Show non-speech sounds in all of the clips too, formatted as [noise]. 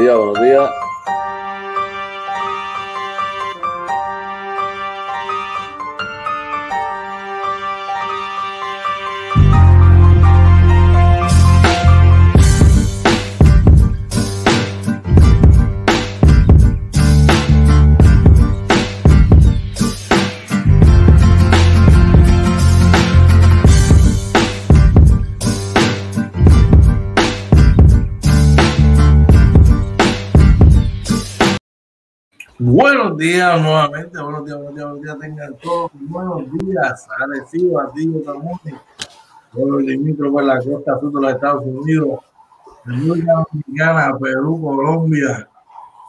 Días, buenos días. Días nuevamente, buenos días, buenos días, buenos días, tengan todos buenos días, agradecido a ti, también, por el limítrofe en la costa sur de los Estados Unidos, República Dominicana, Perú, Colombia,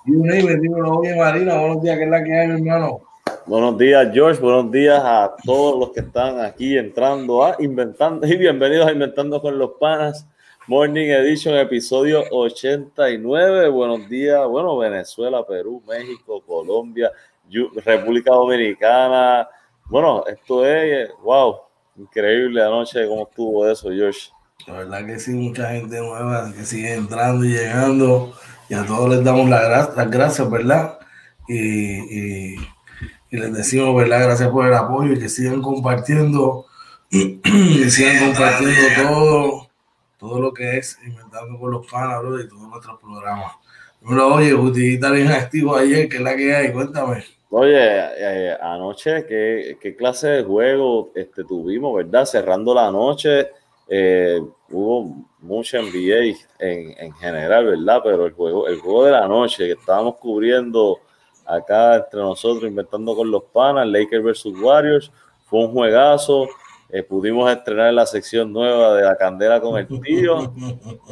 y un me digo, oye Marina, buenos días, ¿qué es la que hay, mi hermano? Buenos días, George. Buenos días a todos los que están aquí entrando a Inventando y bienvenidos a Inventando con los Panas. Morning Edition, episodio 89. Buenos días, bueno, Venezuela, Perú, México, Colombia, República Dominicana. Bueno, esto es, wow, increíble anoche cómo estuvo eso, George. La verdad que sí, mucha gente nueva que sigue entrando y llegando. Y a todos les damos las, gracias, ¿verdad? Y, y, les decimos, ¿verdad? Gracias por el apoyo y que sigan compartiendo, [clears throat] que sigan compartiendo todo todo lo que es Inventando con los Panas, bro, y todos nuestros programas. Pero oye, Guti, está bien activo ayer, ¿qué es la que hay? Cuéntame. Oye, eh, anoche, ¿qué, ¿qué, clase de juego este, tuvimos, verdad? Cerrando la noche, eh, hubo mucha NBA en, en, general, ¿verdad? Pero el juego, el juego de la noche que estábamos cubriendo acá entre nosotros, inventando con los panas, Lakers versus Warriors, fue un juegazo. Eh, pudimos estrenar la sección nueva de la candela con el tío. [laughs]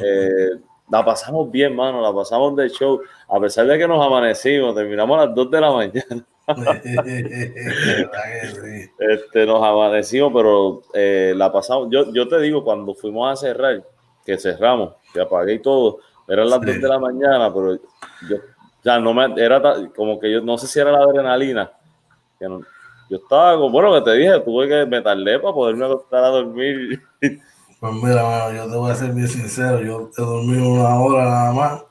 Eh, la pasamos bien, mano, la pasamos de show. A pesar de que nos amanecimos, terminamos a las 2 de la mañana. [laughs] este, nos amanecimos, pero eh, la pasamos. Yo, yo te digo, cuando fuimos a cerrar, que cerramos, que apagué y todo, eran las 2 de la mañana, pero yo ya no me era como que yo no sé si era la adrenalina, que no, yo estaba como, bueno, que te dije, tuve que me tardé para poderme acostar a dormir. Pues mira, mano, yo te voy a ser bien sincero, yo he dormido una hora nada más,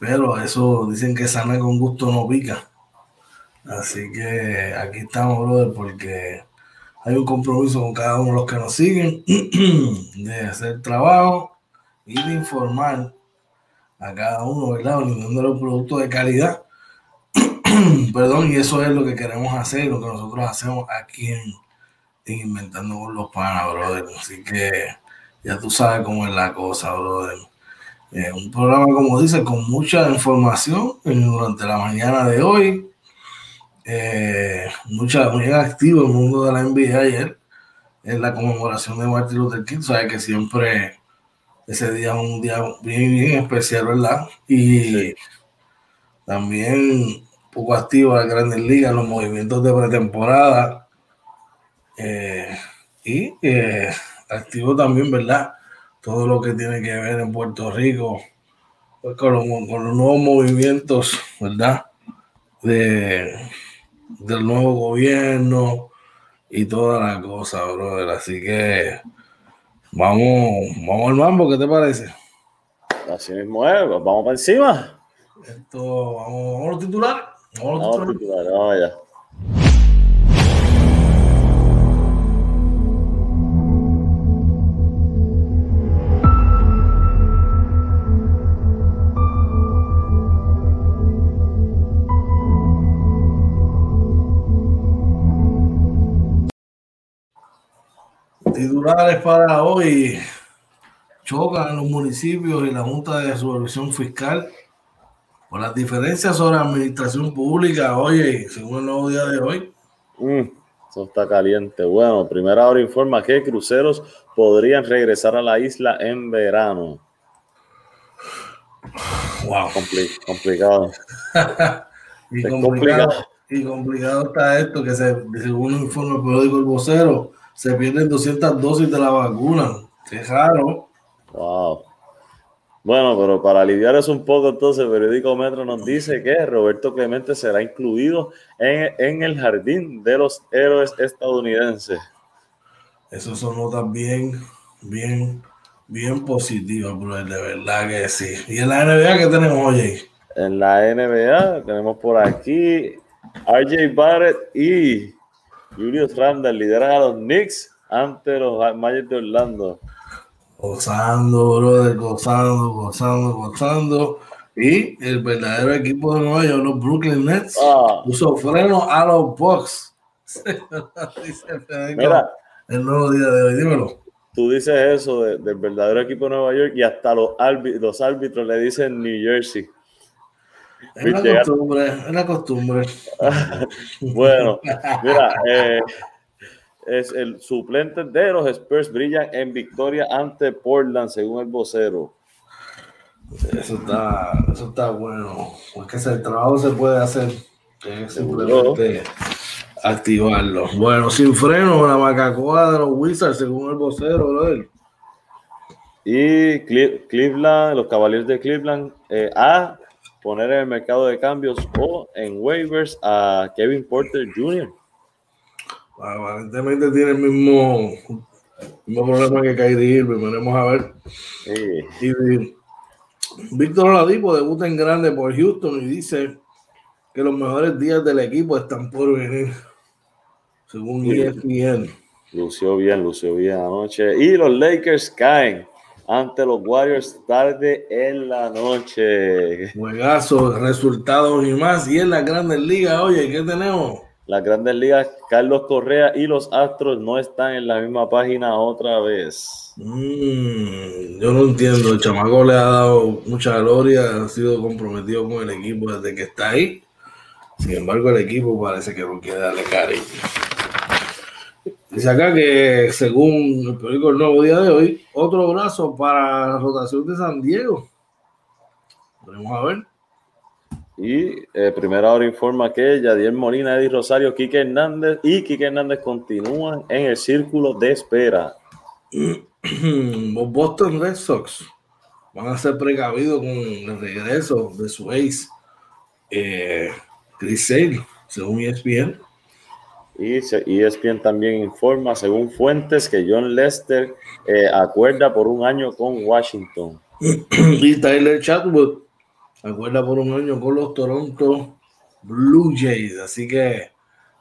pero eso dicen que sana con gusto no pica. Así que aquí estamos, brother, porque hay un compromiso con cada uno de los que nos siguen [clears throat] de hacer trabajo y de informar a cada uno, ¿verdad? Vendiendo un producto de calidad [clears throat] Perdón, y eso es lo que queremos hacer, lo que nosotros hacemos aquí en, Inventando con los Panas, brother. Así que ya tú sabes cómo es la cosa, brother. Eh, un programa, como dice, con mucha información durante la mañana de hoy. Eh, mucha, muy activo el mundo de la NBA ayer. En la conmemoración de Martin Luther King. Sabes que siempre ese día es un día bien, bien especial, ¿verdad? Y también poco activo en las grandes ligas, los movimientos de pretemporada. Eh, y eh, activo también, ¿verdad? Todo lo que tiene que ver en Puerto Rico pues, con, los, nuevos movimientos, ¿verdad? De, del nuevo gobierno y toda la cosa, brother. Así que vamos, vamos al mambo, ¿qué te parece? Así mismo es, vamos para encima. Esto, vamos, vamos a titular, vamos allá. Titulares para hoy. Chocan los municipios y la Junta de Supervisión Fiscal por las diferencias sobre administración pública, oye, según el nuevo día de hoy. Mm, eso está caliente. Bueno, primera hora informa que cruceros podrían regresar a la isla en verano. Wow. complicado. [laughs] y, complicado, y complicado está esto, que se, según el informe periódico El Vocero, se pierden 200 dosis de la vacuna. Qué raro. Wow. Bueno, pero para aliviar eso un poco, entonces el periódico Metro nos dice que Roberto Clemente será incluido en, el jardín de los héroes estadounidenses. Eso sonó también bien bien positiva, bro, de verdad que sí. ¿Y en la NBA qué tenemos hoy? En la NBA tenemos por aquí RJ Barrett y Julius Randle lideran a los Knicks ante los Magic de Orlando. Gozando, brother, gozando, gozando, gozando. Y el verdadero equipo de Nueva York, los Brooklyn Nets, ah. puso freno a los Bucks. [laughs] Mira, el nuevo día de hoy, dímelo. Tú dices eso del verdadero equipo de Nueva York y hasta los, los árbitros le dicen New Jersey. Es la costumbre, es la costumbre. [laughs] bueno, mira, eh, es el suplente de los Spurs brillan en victoria ante Portland, según el vocero. Eso está, eso está bueno. Porque el trabajo se puede hacer. simplemente activarlo. Bueno, sin freno, la macacoa de los Wizards, según el vocero, brother. Y Cleveland, los Cavaliers de Cleveland, eh, a poner en el mercado de cambios o en waivers a Kevin Porter Jr. Aparentemente tiene el mismo, mismo problema que Kyrie Irving, veremos a ver. Y, Víctor Oladipo debuta en grande por Houston y dice que los mejores días del equipo están por venir, según ESPN. Lució bien, lució bien anoche. Y los Lakers caen ante los Warriors tarde en la noche. Juegazo, resultados y más. Y en la Grandes Ligas, oye, ¿qué tenemos? Las Grandes Ligas, Carlos Correa y los Astros no están en la misma página otra vez. Mm, yo no entiendo. El chamaco le ha dado mucha gloria, ha sido comprometido con el equipo desde que está ahí. Sin embargo, el equipo parece que no quiere darle cariño. Dice acá que según el periódico El Nuevo Día de hoy, otro brazo para la rotación de San Diego. Vamos a ver. Y eh, primera hora informa que Yadier Molina, Eddie Rosario, Quique Hernández y Quique Hernández continúan en el círculo de espera. Los Boston Red Sox van a ser precavidos con el regreso de su ace, eh, Chris Sale, según ESPN. Y ESPN también informa, según fuentes, que John Lester eh, acuerda por un año con Washington. [clears throat] y Tyler Chatwood acuerda por un año con los Toronto Blue Jays. Así que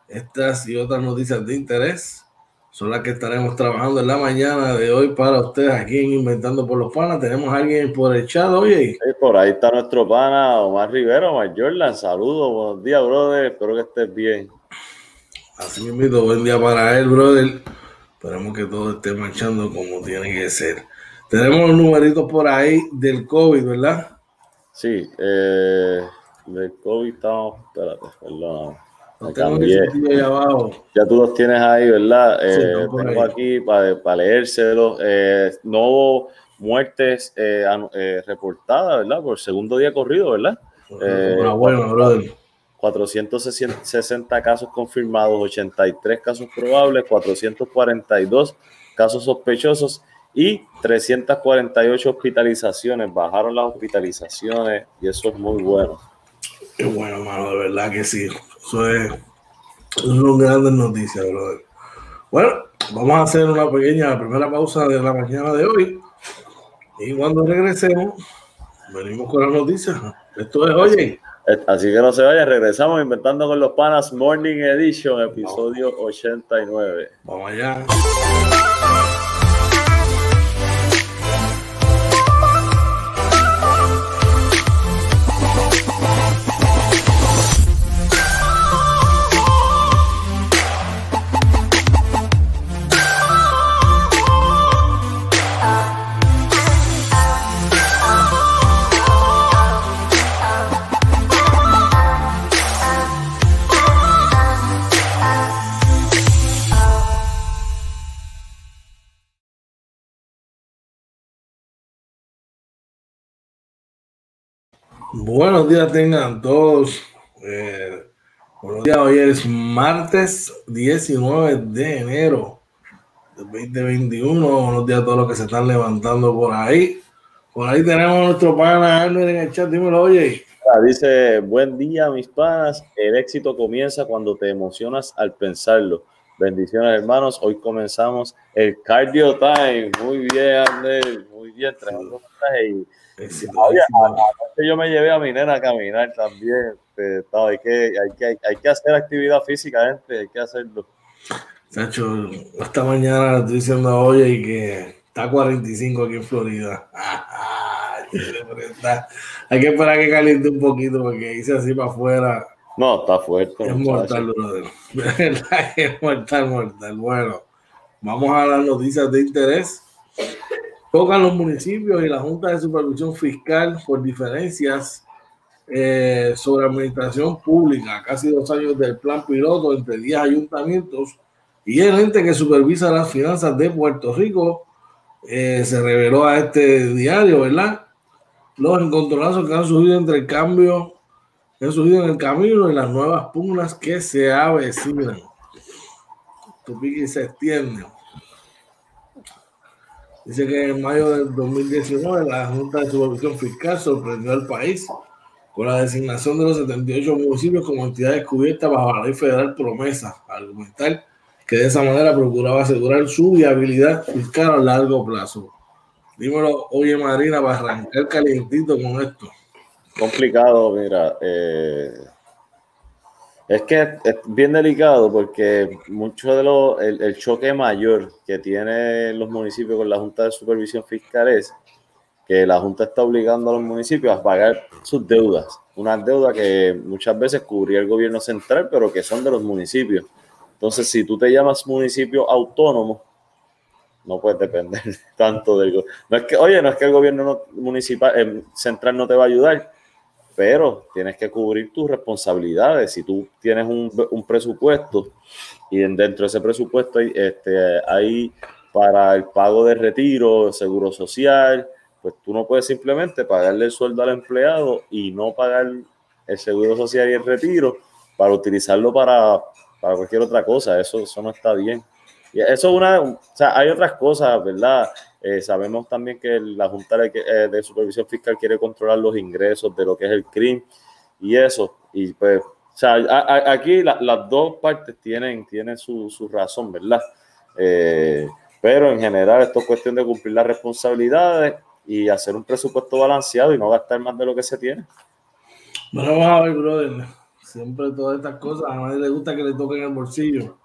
estas y otras noticias de interés son las que estaremos trabajando en la mañana de hoy para ustedes aquí en Inventando por los Panas. Tenemos a alguien por el chat, oye. por ahí está nuestro pana Omar Rivera, Omar Jordan. Saludos, buenos días, brother. Espero que estés bien. Así mismo, buen día para él, brother. Esperemos que todo esté marchando como tiene que ser. Tenemos los numeritos por ahí del COVID, ¿verdad? Sí, eh, del COVID estamos. Espérate, perdón. Ya tú los tienes ahí, ¿verdad? Eh, tengo aquí para, para leérselos. Eh, no hubo muertes eh, eh, reportadas, ¿verdad? Por segundo día corrido, ¿verdad? bueno, brother. 460 casos confirmados, 83 casos probables, 442 casos sospechosos y 348 hospitalizaciones. Bajaron las hospitalizaciones y eso es muy bueno. Qué bueno, mano, de verdad que sí. Eso es, una grandes noticias, brother. Bueno, vamos a hacer una pequeña primera pausa de la mañana de hoy. Y cuando regresemos, venimos con las noticias. Esto es, oye. Así que no se vaya, regresamos inventando con los panas Morning Edition, episodio 89. Vamos allá. Buenos días tengan todos. Eh, buenos días, hoy es martes 19 de enero del 2021. Buenos días a todos los que se están levantando por ahí. Por ahí tenemos a nuestro pana en el chat. Dímelo, oye. Ah, dice, buen día mis panas. El éxito comienza cuando te emocionas al pensarlo. Bendiciones hermanos. Hoy comenzamos el Cardio Time. Muy bien, Andrés. Muy bien, tremendo mensaje. Oye, yo me llevé a mi nena a caminar también. Este, hay, que, hay, que, hay, que hacer actividad física, gente, hay que hacerlo. Sacho, esta mañana estoy diciendo oye y que está 45 aquí en Florida. [laughs] hay que esperar que caliente un poquito porque hice así para afuera. No, está fuerte. Es mortal, brother. [laughs] es mortal, mortal. Bueno, vamos a las noticias de interés. Tocan los municipios y la Junta de Supervisión Fiscal por diferencias eh, sobre administración pública. Casi dos años del plan piloto entre 10 ayuntamientos y el ente que supervisa las finanzas de Puerto Rico eh, se reveló a este diario, ¿verdad? Los encontronazos que han surgido entre el cambio, que han surgido en el camino y las nuevas pugnas que se avecinan. Tupiqui se extiende. Dice que en mayo del 2019 la Junta de Supervisión Fiscal sorprendió al país con la designación de los 78 municipios como entidades cubiertas bajo la ley federal promesa, argumental que de esa manera procuraba asegurar su viabilidad fiscal a largo plazo. Dímelo, oye Marina, para arrancar calientito con esto. Complicado, mira. Eh, es que es bien delicado porque mucho de lo, el, choque mayor que tienen los municipios con la Junta de Supervisión Fiscal es que la Junta está obligando a los municipios a pagar sus deudas. Unas deudas que muchas veces cubría el gobierno central, pero que son de los municipios. Entonces, si tú te llamas municipio autónomo, no puedes depender [laughs] tanto del gobierno. No es que, oye, no es que el gobierno municipal eh, central no te va a ayudar, pero tienes que cubrir tus responsabilidades. Si tú tienes un, presupuesto y dentro de ese presupuesto hay, este, hay para el pago de retiro, seguro social, pues tú no puedes simplemente pagarle el sueldo al empleado y no pagar el seguro social y el retiro para utilizarlo para para cualquier otra cosa. Eso, eso no está bien. Y eso es una, o sea, hay otras cosas, ¿verdad? Eh, sabemos también que la Junta de, eh, de, Supervisión Fiscal quiere controlar los ingresos de lo que es el crimen y eso. Y pues, o sea, aquí las dos partes tienen, tienen su, su razón, ¿verdad? Eh, pero en general esto es cuestión de cumplir las responsabilidades y hacer un presupuesto balanceado y no gastar más de lo que se tiene. Bueno, vamos a ver, brother Siempre todas estas cosas, a nadie le gusta que le toquen el bolsillo.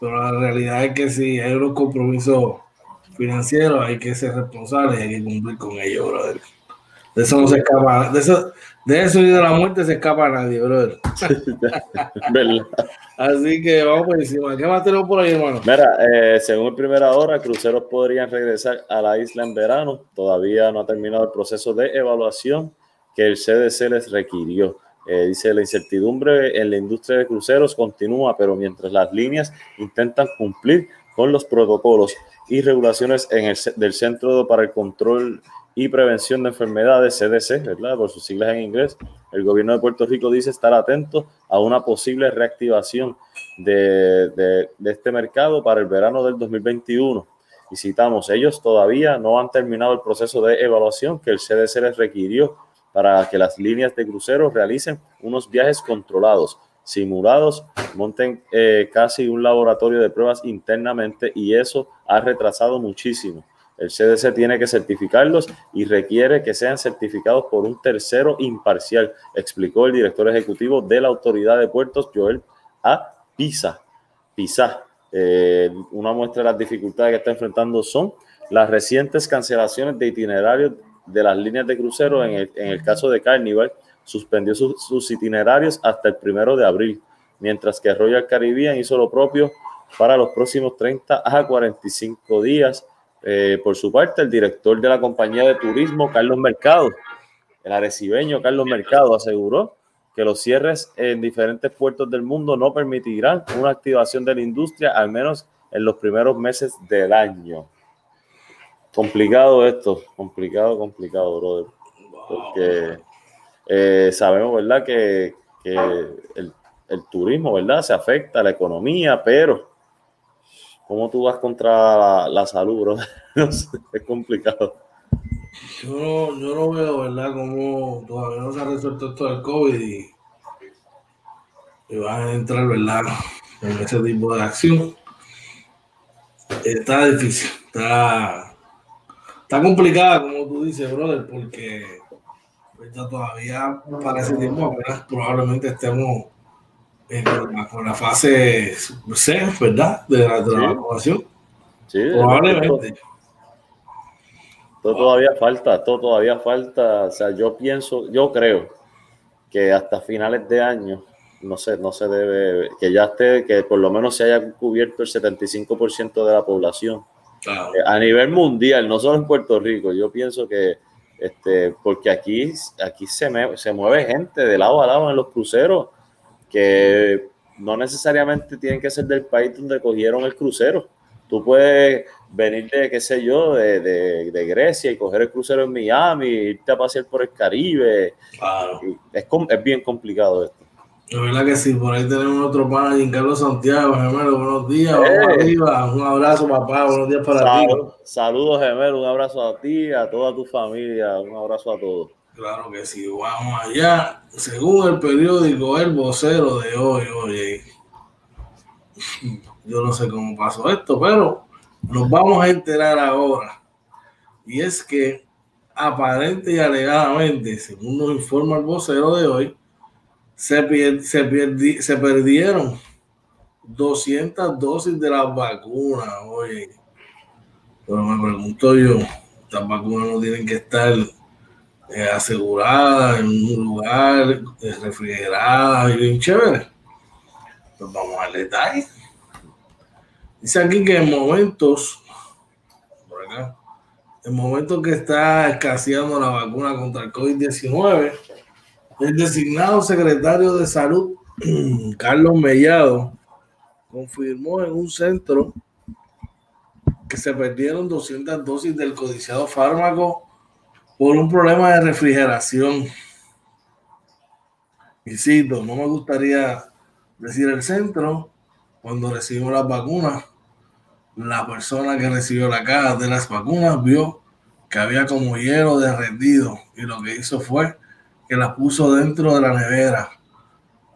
Pero la realidad es que si hay unos compromisos financieros, hay que ser responsable y hay que cumplir con ellos, brother. De eso no se escapa. De eso, de eso y de la muerte se escapa nadie, brother. [laughs] Así que vamos por encima. ¿Qué más tenemos por ahí, hermano? Mira, eh, según primera hora, cruceros podrían regresar a la isla en verano. Todavía no ha terminado el proceso de evaluación que el CDC les requirió. Eh, dice, la incertidumbre en la industria de cruceros continúa, pero mientras las líneas intentan cumplir con los protocolos y regulaciones en el, del Centro para el Control y Prevención de Enfermedades, CDC, ¿verdad? por sus siglas en inglés, el gobierno de Puerto Rico dice estar atento a una posible reactivación de, de, de este mercado para el verano del 2021. Y citamos, ellos todavía no han terminado el proceso de evaluación que el CDC les requirió para que las líneas de cruceros realicen unos viajes controlados, simulados, monten eh, casi un laboratorio de pruebas internamente y eso ha retrasado muchísimo. El CDC tiene que certificarlos y requiere que sean certificados por un tercero imparcial, explicó el director ejecutivo de la Autoridad de Puertos, Joel A. Pisa. Pisa. Eh, una muestra de las dificultades que está enfrentando son las recientes cancelaciones de itinerarios de las líneas de crucero, en el, caso de Carnival, suspendió sus itinerarios hasta el primero de abril, mientras que Royal Caribbean hizo lo propio para los próximos 30 a 45 días. Eh, por su parte, el director de la compañía de turismo, Carlos Mercado, el arecibeño Carlos Mercado, aseguró que los cierres en diferentes puertos del mundo no permitirán una activación de la industria, al menos en los primeros meses del año. Complicado esto, complicado, complicado, brother. Porque eh, sabemos, ¿verdad? Que, el, turismo, ¿verdad? Se afecta a la economía, pero ¿cómo tú vas contra la, salud, brother? [laughs] es complicado. Yo no, yo no veo, ¿verdad? Cómo todavía no se ha resuelto esto del COVID y, y van a entrar, ¿verdad? En ese tipo de acción. Está difícil, está está complicada, como tú dices, brother, porque todavía para ese tiempo probablemente estemos con la fase C, ¿verdad? De la, de la vacunación. Sí, probablemente. Todo todavía falta, todo todavía falta. O sea, yo pienso, yo creo que hasta finales de año no se, no se debe, que ya esté, que por lo menos se haya cubierto el 75% de la población. Eh, a nivel mundial, no solo en Puerto Rico, yo pienso que, este, porque aquí, aquí se, se mueve gente de lado a lado en los cruceros, que no necesariamente tienen que ser del país donde cogieron el crucero. Tú puedes venir de, qué sé yo, de, de, Grecia y coger el crucero en Miami, irte a pasear por el Caribe. Claro. Es, es bien complicado esto. La verdad que sí, por ahí tenemos otro pana, Carlos Santiago, gemelo, buenos días, arriba, un abrazo papá, buenos días para ti. Saludos gemelo, un abrazo a ti, a toda tu familia, un abrazo a todos. Claro que sí, vamos allá. Según el periódico El Vocero de hoy, oye, yo no sé cómo pasó esto, pero nos vamos a enterar ahora. Y es que aparente y alegadamente, según nos informa el vocero de hoy, se, se, se perdieron 200 dosis de las vacunas, oye. Pero me pregunto yo, estas vacunas no tienen que estar eh, aseguradas en un lugar eh, refrigerada y bien chévere. Pues vamos al detalle. Dice aquí que en momentos, por acá, en momentos que está escaseando la vacuna contra el COVID-19, el designado secretario de Salud, [clears throat] Carlos Mellado, confirmó en un centro que se perdieron 200 dosis del codiciado fármaco por un problema de refrigeración. Y cito, no me gustaría decir el centro, cuando recibimos las vacunas, la persona que recibió la caja de las vacunas vio que había como hielo derretido y lo que hizo fue que las puso dentro de la nevera.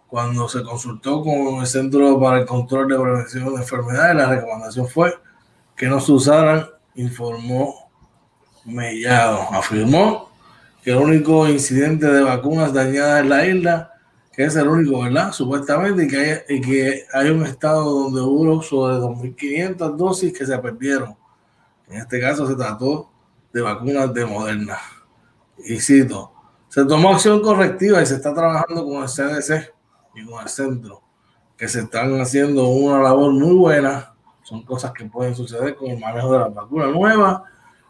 Cuando se consultó con el Centro para el Control de Prevención de Enfermedades, la recomendación fue que no se usaran, informó Mellado. Afirmó que el único incidente de vacunas dañadas en la isla, que es el único, ¿verdad? Supuestamente, y que hay, y que hay un estado donde hubo sobre 2.500 dosis que se perdieron. En este caso se trató de vacunas de Moderna. Y cito, se tomó acción correctiva y se está trabajando con el CDC y con el centro, que se están haciendo una labor muy buena. Son cosas que pueden suceder con el manejo de la vacuna nueva,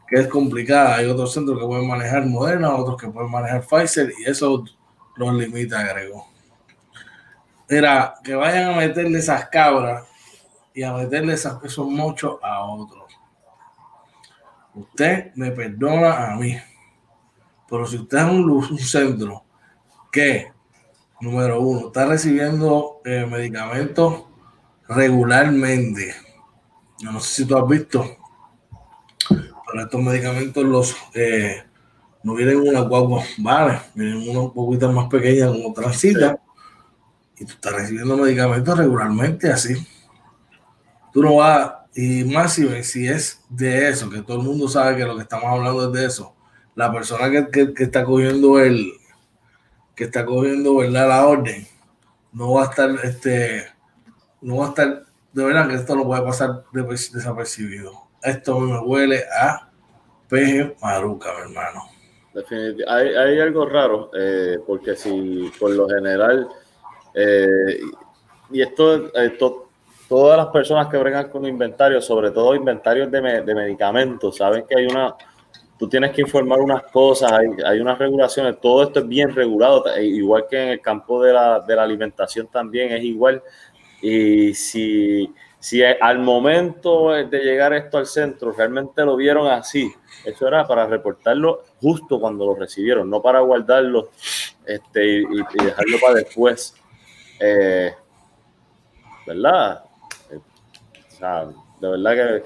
que es complicada. Hay otros centros que pueden manejar Moderna, otros que pueden manejar Pfizer, y eso los limita, agregó. Era que vayan a meterle esas cabras y a meterle esos mochos a otros. Usted me perdona a mí pero si usted es un, centro que, número uno, está recibiendo eh, medicamentos regularmente, yo no sé si tú has visto, pero estos medicamentos los eh, no vienen una guagua, vale, vienen unos poquitas más pequeñas como transita, y tú estás recibiendo medicamentos regularmente así. Tú no vas, y más si, si es de eso, que todo el mundo sabe que lo que estamos hablando es de eso la persona que, está cogiendo el que está cogiendo verdad la orden no va a estar este no va a estar de verdad que esto no puede pasar desapercibido. Esto me huele a peje maruca mi hermano. Hay, hay algo raro eh, porque si por lo general eh, y esto, esto todas las personas que bregan con inventarios sobre todo inventarios de, de medicamentos saben que hay una tú tienes que informar unas cosas, hay, unas regulaciones, todo esto es bien regulado, e igual que en el campo de la, de la alimentación también es igual. Y si, si al momento de llegar esto al centro realmente lo vieron así, eso era para reportarlo justo cuando lo recibieron, no para guardarlo este, y, dejarlo para después. Eh, ¿Verdad? O sea, de verdad que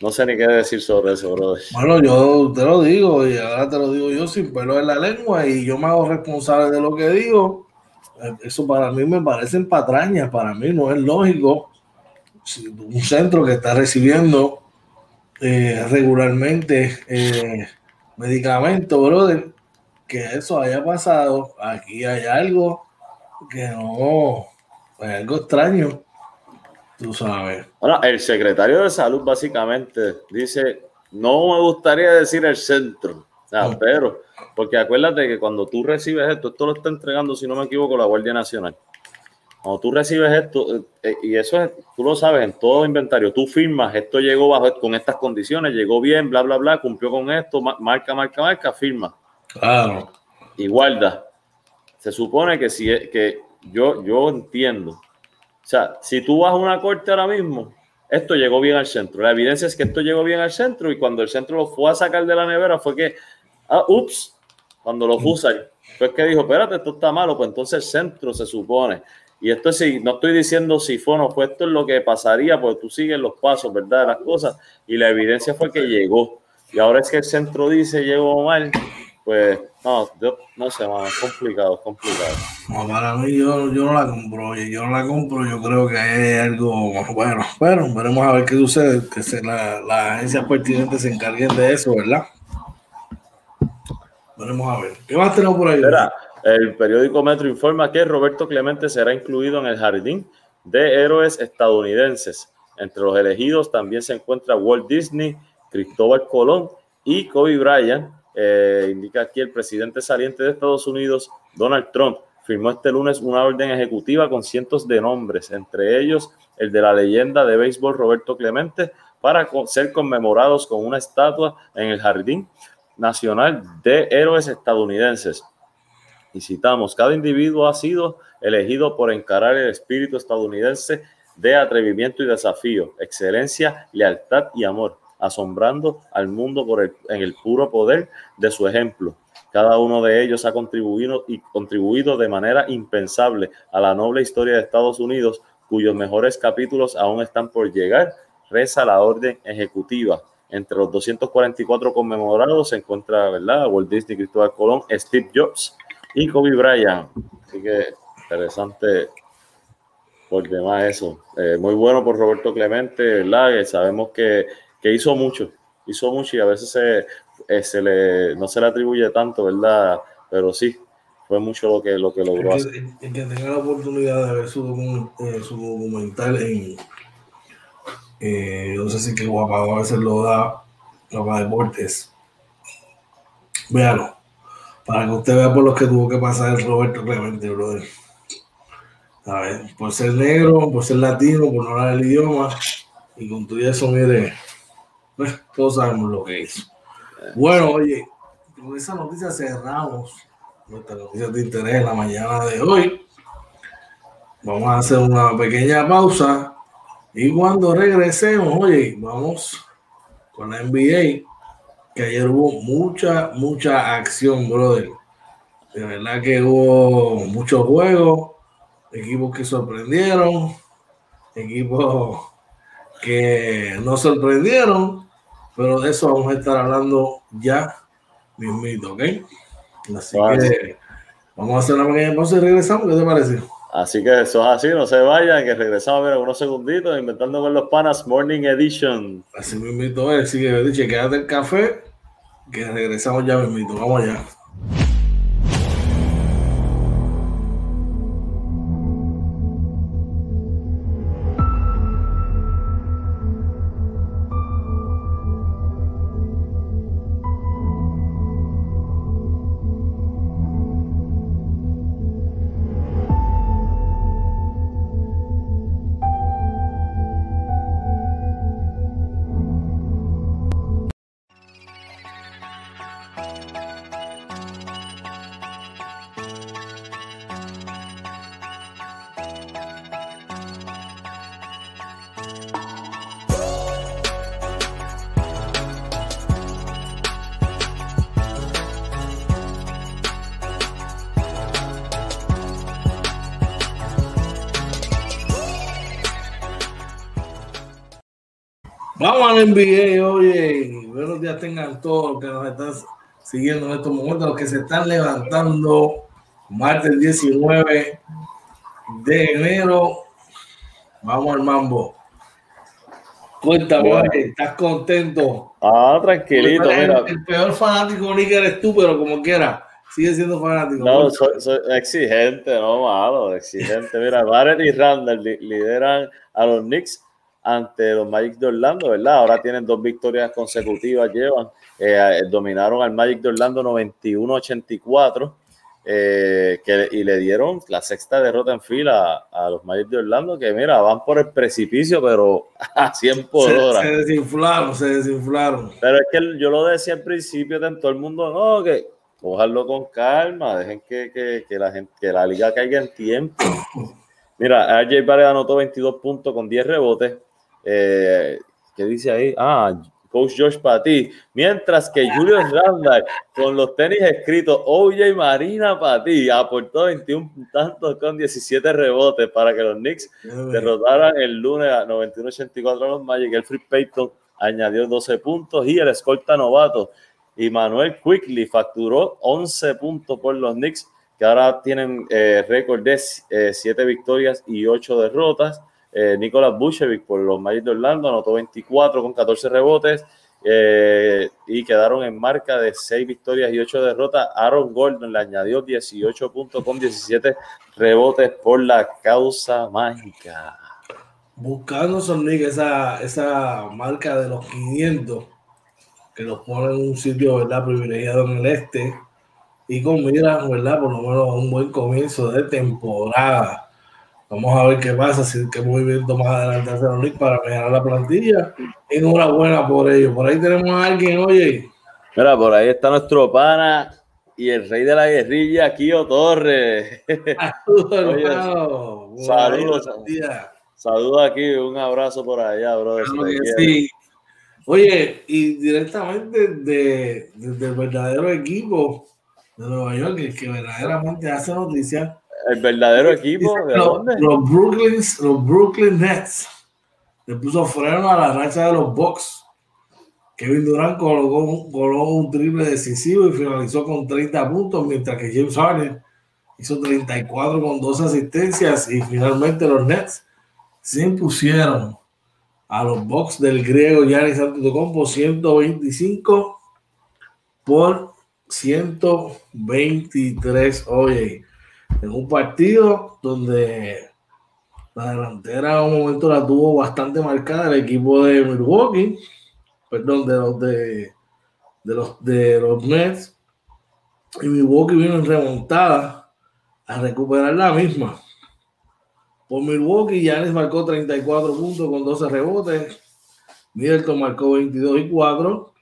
no sé ni qué decir sobre eso, brother. Bueno, yo te lo digo y ahora te lo digo yo sin pelo en la lengua y yo me hago responsable de lo que digo. Eso para mí me parecen patrañas, para mí no es lógico. Un centro que está recibiendo eh, regularmente eh, medicamentos, brother, que eso haya pasado. Aquí hay algo que no, hay algo extraño, tú sabes. Bueno, el secretario de salud básicamente dice, no me gustaría decir el centro, mm. pero, porque acuérdate que cuando tú recibes esto, esto lo está entregando, si no me equivoco, la Guardia Nacional. Cuando tú recibes esto, eh, eh, y eso es, tú lo sabes, en todo inventario, tú firmas, esto llegó bajo con estas condiciones, llegó bien, bla, bla, bla, cumplió con esto, marca, marca, marca, firma. Claro. Y guarda. Se supone que si que yo, yo entiendo. O sea, si tú vas a una corte ahora mismo, esto llegó bien al centro. La evidencia es que esto llegó bien al centro y cuando el centro lo fue a sacar de la nevera fue que, ah, ups, cuando lo ahí, fue que dijo, espérate, esto está malo, pues entonces el centro se supone y esto sí, no estoy diciendo si fue o no fue, esto es lo que pasaría, porque tú sigues los pasos, ¿verdad? Las cosas. Y la evidencia fue que llegó. Y ahora es que el centro dice llegó mal, pues no, yo, no sé, es complicado, es complicado. No, para mí yo, yo no la compro, yo no la compro, yo creo que hay algo [laughs] bueno, bueno, veremos a ver qué sucede, que se, la, las agencias pertinentes se encarguen de eso, ¿verdad? Veremos a ver. ¿Qué más tenemos por ahí? El periódico Metro informa que Roberto Clemente será incluido en el jardín de héroes estadounidenses. Entre los elegidos también se encuentra Walt Disney, Cristóbal Colón y Kobe Bryant. Eh, indica aquí el presidente saliente de Estados Unidos, Donald Trump, firmó este lunes una orden ejecutiva con cientos de nombres, entre ellos el de la leyenda de béisbol Roberto Clemente, para ser conmemorados con una estatua en el Jardín Nacional de Héroes Estadounidenses. Y citamos, cada individuo ha sido elegido por encarar el espíritu estadounidense de atrevimiento y desafío, excelencia, lealtad y amor, asombrando al mundo por el, en el puro poder de su ejemplo. Cada uno de ellos ha contribuido y contribuido de manera impensable a la noble historia de Estados Unidos, cuyos mejores capítulos aún están por llegar, reza la orden ejecutiva. Entre los 244 conmemorados se encuentra, ¿verdad? Walt Disney, Cristóbal Colón, Steve Jobs, y Kobe Bryant. Así que interesante por demás eso. Eh, muy bueno por Roberto Clemente, ¿verdad? sabemos que, que, hizo mucho, hizo mucho y a veces se, eh, se, le, no se le atribuye tanto, ¿verdad? Pero sí, fue mucho lo que, lo que logró hacer. El que tenga la oportunidad de ver su, eh, su documental en, no sé si que guapa a veces lo da, Guapa Deportes, véalo para que usted vea por lo que tuvo que pasar el Roberto Clemente, brother. A ver, por ser negro, por ser latino, por no hablar el idioma, y con todo eso, mire, todos sabemos lo que hizo. Bueno, oye, con esa noticia cerramos nuestra noticia de interés en la mañana de hoy. Vamos a hacer una pequeña pausa y cuando regresemos, oye, vamos con la NBA que ayer hubo mucha, mucha acción, brother. De verdad que hubo muchos juegos, equipos que sorprendieron, equipos que no sorprendieron, pero de eso vamos a estar hablando ya mismito, ¿ok? Así que vamos a hacer una pequeña pausa y regresamos, ¿qué te parece? Así que eso es así, no se vayan, que regresamos a ver unos segunditos inventando con los panas Morning Edition. Así mismo es, así que quédate el café, que regresamos ya mismo, vamos allá. Vamos al NBA, oye, buenos días tengan todos los que nos están siguiendo en estos momentos, los que se están levantando martes 19 de enero. Vamos al mambo. Cuéntame, ¿estás contento? Ah, tranquilito, mira. El, peor fanático Nick eres tú, pero como quiera, sigue siendo fanático. No, soy, exigente, no malo, exigente. Mira, Barrett y Randall lideran a los Knicks ante los Magic de Orlando, ¿verdad? Ahora tienen dos victorias consecutivas, llevan. Eh, dominaron al Magic de Orlando 91-84 eh, que, y le dieron la sexta derrota en fila a, los Magic de Orlando, que mira, van por el precipicio, pero [laughs] a 100 por hora. Se desinflaron, se desinflaron. Pero es que yo lo decía al principio, todo el mundo, no, que cojarlo con calma, dejen que, que, que, la, gente, que la liga caiga en tiempo. [coughs] Mira, RJ Barrett anotó 22 puntos con 10 rebotes. Eh, ¿Qué dice ahí? Ah, Coach Josh Pati. Mientras que Julius Randall, con los tenis escritos OJ Marina Pati, aportó 21 tantos con 17 rebotes para que los Knicks derrotaran el lunes a 91-84 a los Magic. El Free Payton añadió 12 puntos y el escolta novato y Manuel Quickly facturó 11 puntos por los Knicks, que ahora tienen eh, récord de 7 eh, victorias y 8 derrotas. Eh, Nicolás Buchevic por los Magic de Orlando anotó 24 con 14 rebotes eh, y quedaron en marca de 6 victorias y 8 derrotas. Aaron Gordon le añadió 18 puntos con 17 rebotes por la causa mágica. Buscando Sonic esa, esa marca de los 500 que los pone en un sitio ¿verdad? privilegiado en el este y con mira, ¿verdad? por lo menos un buen comienzo de temporada Vamos a ver qué pasa, si qué movimiento más adelante hace los para mejorar la plantilla. Enhorabuena por ello. Por ahí tenemos a alguien, oye. Mira, por ahí está nuestro pana y el rey de la guerrilla, Kio Torres. Saludos, Saludos. Saludos aquí, un abrazo por allá, brother. sí. Oye, y directamente de, del verdadero equipo de Nueva York, que, que verdaderamente hace noticias el verdadero equipo. ¿de los, dónde? Los, Brooklyn, los Brooklyn Nets le puso freno a la racha de los Bucks. Kevin Durant colocó, un triple decisivo y finalizó con 30 puntos, mientras que James Harden hizo 34 con dos asistencias y finalmente los Nets se impusieron a los Bucks del griego Giannis Antetokounmpo 125 por 123. Oye, en un partido donde la delantera en un momento la tuvo bastante marcada el equipo de Milwaukee, perdón, de los de, los de los Nets, y Milwaukee vino en remontada a recuperar la misma. Por Milwaukee, Yanis marcó 34 puntos con 12 rebotes. Middleton marcó 22 y 4.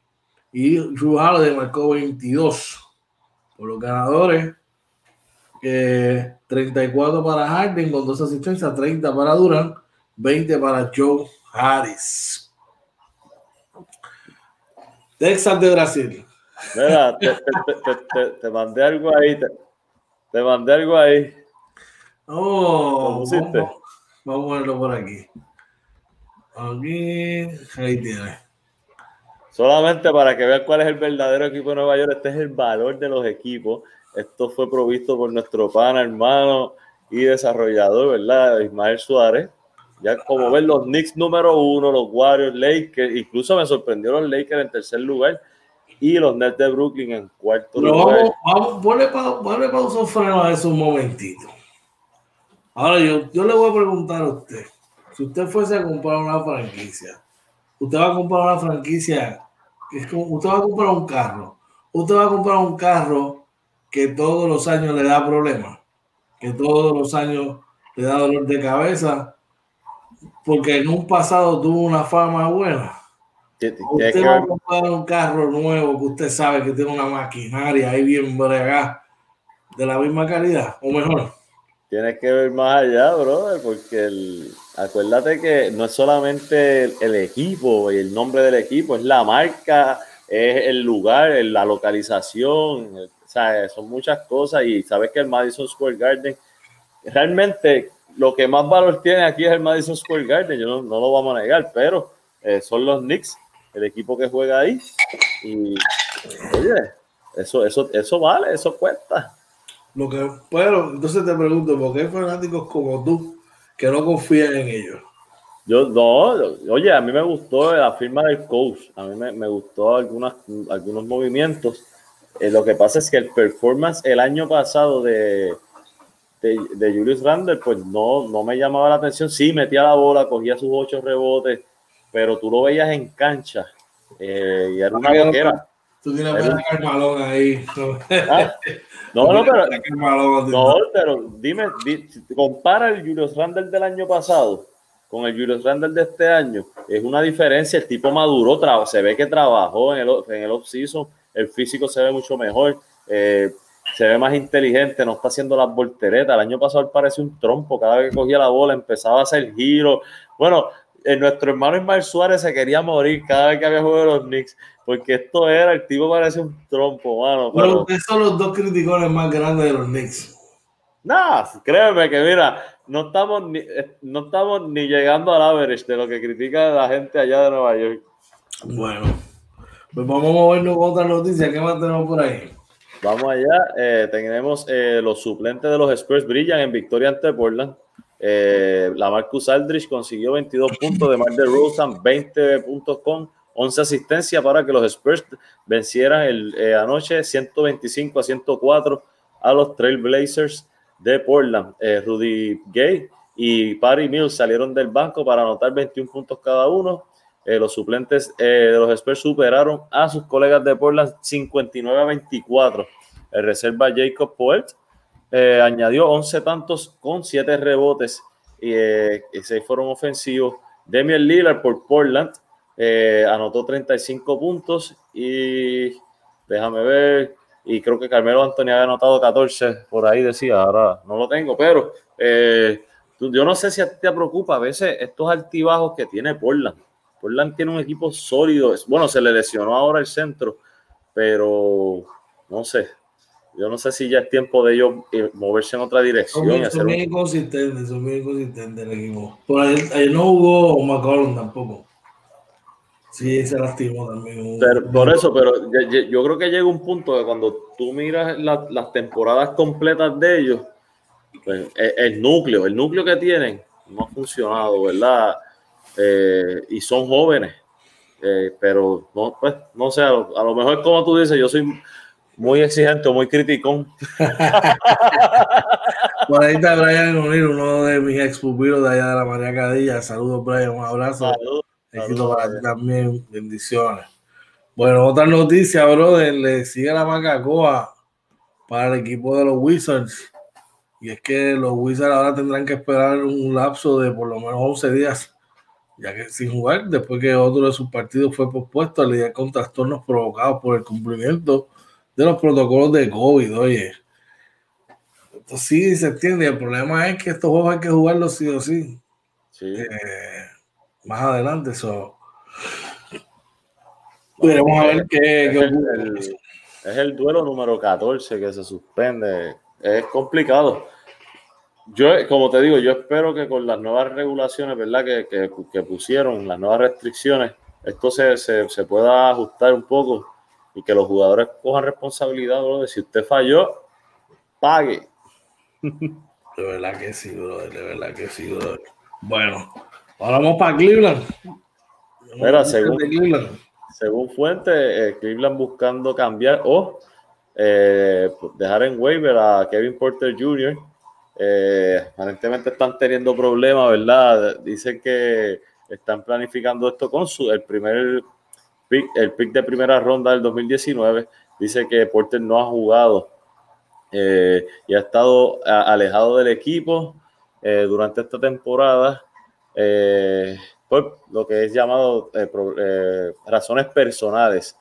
Y Drew marcó 22. Por los ganadores, 34 para Harden con dos asistencias, 30 para Durant, 20 para Joe Harris. Texas de Brasil. Mira, te, mandé algo ahí. Te, mandé algo ahí. Oh, vamos, vamos, a verlo por aquí. Aquí, ahí tiene. Solamente para que vean cuál es el verdadero equipo de Nueva York, este es el valor de los equipos. Esto fue provisto por nuestro pana, hermano y desarrollador, ¿verdad? Ismael Suárez. Ya como ven los Knicks número uno, los Warriors, Lakers, incluso me sorprendió los Lakers en tercer lugar y los Nets de Brooklyn en cuarto lugar. Vamos, ponle, pa, ponle pausa freno a eso un momentito. Ahora yo, yo le voy a preguntar a usted, si usted fuese a comprar una franquicia, usted va a comprar una franquicia, es como, usted va a comprar un carro, usted va a comprar un carro que todos los años le da problemas, que todos los años le da dolor de cabeza, porque en un pasado tuvo una fama buena. Usted va a comprar un carro nuevo que usted sabe que tiene una maquinaria ahí bien bregada de la misma calidad o mejor. Tienes que ver más allá, brother, porque el, acuérdate que no es solamente el, el, equipo y el nombre del equipo, es la marca, es el lugar, la localización, o sea, son muchas cosas y sabes que el Madison Square Garden, realmente lo que más valor tiene aquí es el Madison Square Garden, yo no, no lo vamos a negar, pero eh, son los Knicks, el equipo que juega ahí. Y oye, eso, eso, eso vale, eso cuesta. Lo que, pero entonces te pregunto, ¿por qué hay fanáticos como tú que no confían en ellos? Yo, no, oye, a mí me gustó la firma del coach, a mí me, gustó algunas, algunos movimientos. Eh, lo que pasa es que el performance el año pasado de, de, Julius Randle, pues no, no me llamaba la atención. Sí, metía la bola, cogía sus ocho rebotes, pero tú lo veías en cancha eh, y era una boquera. Tú tienes que sacar malón ahí. ¿Ah? No, no, pero, no, pero dime, compara el Julius Randle del año pasado con el Julius Randle de este año, es una diferencia. El tipo maduró, se ve que trabajó en el, en el off-season, el físico se ve mucho mejor, eh, se ve más inteligente, no está haciendo las volteretas. El año pasado él parecía un trompo, cada vez que cogía la bola empezaba a hacer giro. Bueno, en eh, nuestro hermano Ismael Suárez se quería morir cada vez que había juego de los Knicks, porque esto era, el tipo parecía un trompo, mano. Pero, ustedes son los dos criticones más grandes de los Knicks. No, créeme que mira, no estamos ni, eh, no estamos ni llegando al average de lo que critica la gente allá de Nueva York. Bueno, pues vamos a movernos con otra noticia. ¿Qué más tenemos por ahí? Vamos allá. Eh, tenemos eh, los suplentes de los Spurs brillan en victoria ante Portland. la Marcus Aldrich consiguió 22 puntos de Mark de Rosen, 20 puntos con 11 asistencias para que los Spurs vencieran el, anoche 125 a 104 a los Trailblazers de Portland. Eh, Rudy Gay y Patty Mills salieron del banco para anotar 21 puntos cada uno. Eh, los suplentes eh, de los Spurs superaron a sus colegas de Portland 59 a 24. El reserva Jacob Poelt añadió 11 tantos con 7 rebotes y, y 6 fueron ofensivos. Demian Lillard por Portland anotó 35 puntos y déjame ver, y creo que Carmelo Antonio había anotado 14, por ahí decía, ahora no lo tengo, pero eh, yo no sé si te preocupa a veces estos altibajos que tiene Portland. Portland tiene un equipo sólido, bueno, se le lesionó ahora el centro, pero no sé, yo no sé si ya es tiempo de ellos eh, moverse en otra dirección. Son, y son bien inconsistentes, son bien inconsistentes el equipo. Por ahí, no hubo McCollum tampoco. Sí, se lastimó también. por eso, pero yo, creo que llega un punto que cuando tú miras las temporadas completas de ellos, pues, e, el, núcleo, el núcleo que tienen no ha funcionado, ¿verdad? Eh, y son jóvenes, eh, pero no, pues, no sé, a lo, mejor como tú dices, yo soy muy exigente, muy criticón. [laughs] Por ahí está Brian uno de mis ex pupilos de allá de la María Cadilla. Saludos, Brian, un abrazo. Saludos. Éxito para ti también. Bendiciones. Bueno, otra noticia, brother. Le sigue la macacoa para el equipo de los Wizards. Y es que los Wizards ahora tendrán que esperar un lapso de por lo menos 11 días, ya que sin jugar, después que otro de sus partidos fue pospuesto a lidiar con trastornos provocados por el cumplimiento de los protocolos de COVID. Oye, esto sí se entiende. El problema es que estos juegos hay que jugarlos sí o sí. sí. Eh, más adelante. eso Veremos a ver qué, es, el, duelo número 14 que se suspende. Es complicado. Yo, como te digo, yo espero que con las nuevas regulaciones, ¿verdad? Que, que, pusieron, las nuevas restricciones, esto se, se, pueda ajustar un poco y que los jugadores cojan responsabilidad, de Si usted falló, pague. De verdad que sí, brother. De verdad que sí, brother. Bueno, Ahora vamos para Cleveland. Mira, según, según fuente, eh, Cleveland buscando cambiar o eh, dejar en waiver a Kevin Porter Jr. Eh, aparentemente están teniendo problemas, ¿verdad? Dicen que están planificando esto con su el primer pick, el pick de primera ronda del 2019. Dice que Porter no ha jugado y ha estado alejado del equipo durante esta temporada eh, por lo que es llamado eh, eh, razones personales.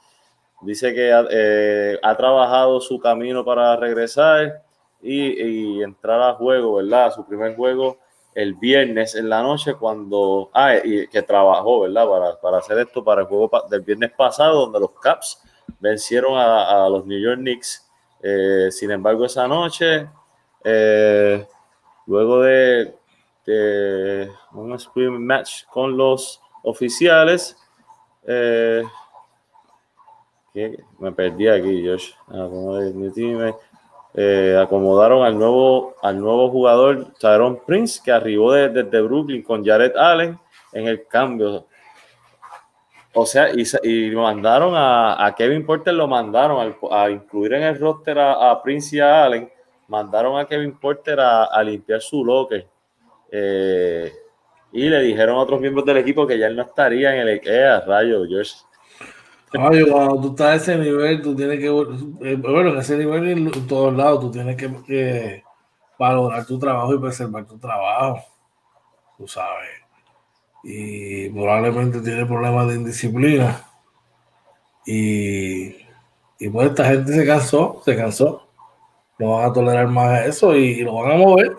Dice que ha, trabajado su camino para regresar y, entrar a juego, ¿verdad? Su primer juego el viernes en la noche cuando, ah, y que trabajó, ¿verdad? Para, para hacer esto para el juego del viernes pasado, donde los Caps vencieron a, los New York Knicks. sin embargo, esa noche, luego de, un sprint match con los oficiales. Eh, me perdí aquí, Josh. Eh, acomodaron al nuevo, al nuevo jugador Tyrone Prince, que arribó desde Brooklyn con Jared Allen en el cambio. O sea, y, y mandaron a, Kevin Porter, lo mandaron a, incluir en el roster a, Prince y a Allen, mandaron a Kevin Porter a, limpiar su locker. Eh, y le dijeron a otros miembros del equipo que ya él no estaría en el EKEA, rayo, George. Cuando tú estás a ese nivel, tú tienes que, eh, bueno, en ese nivel en todos lados, tú tienes que, valorar tu trabajo y preservar tu trabajo, tú sabes. Y probablemente tiene problemas de indisciplina. Y, y pues esta gente se cansó, se cansó. No van a tolerar más eso y, lo van a mover.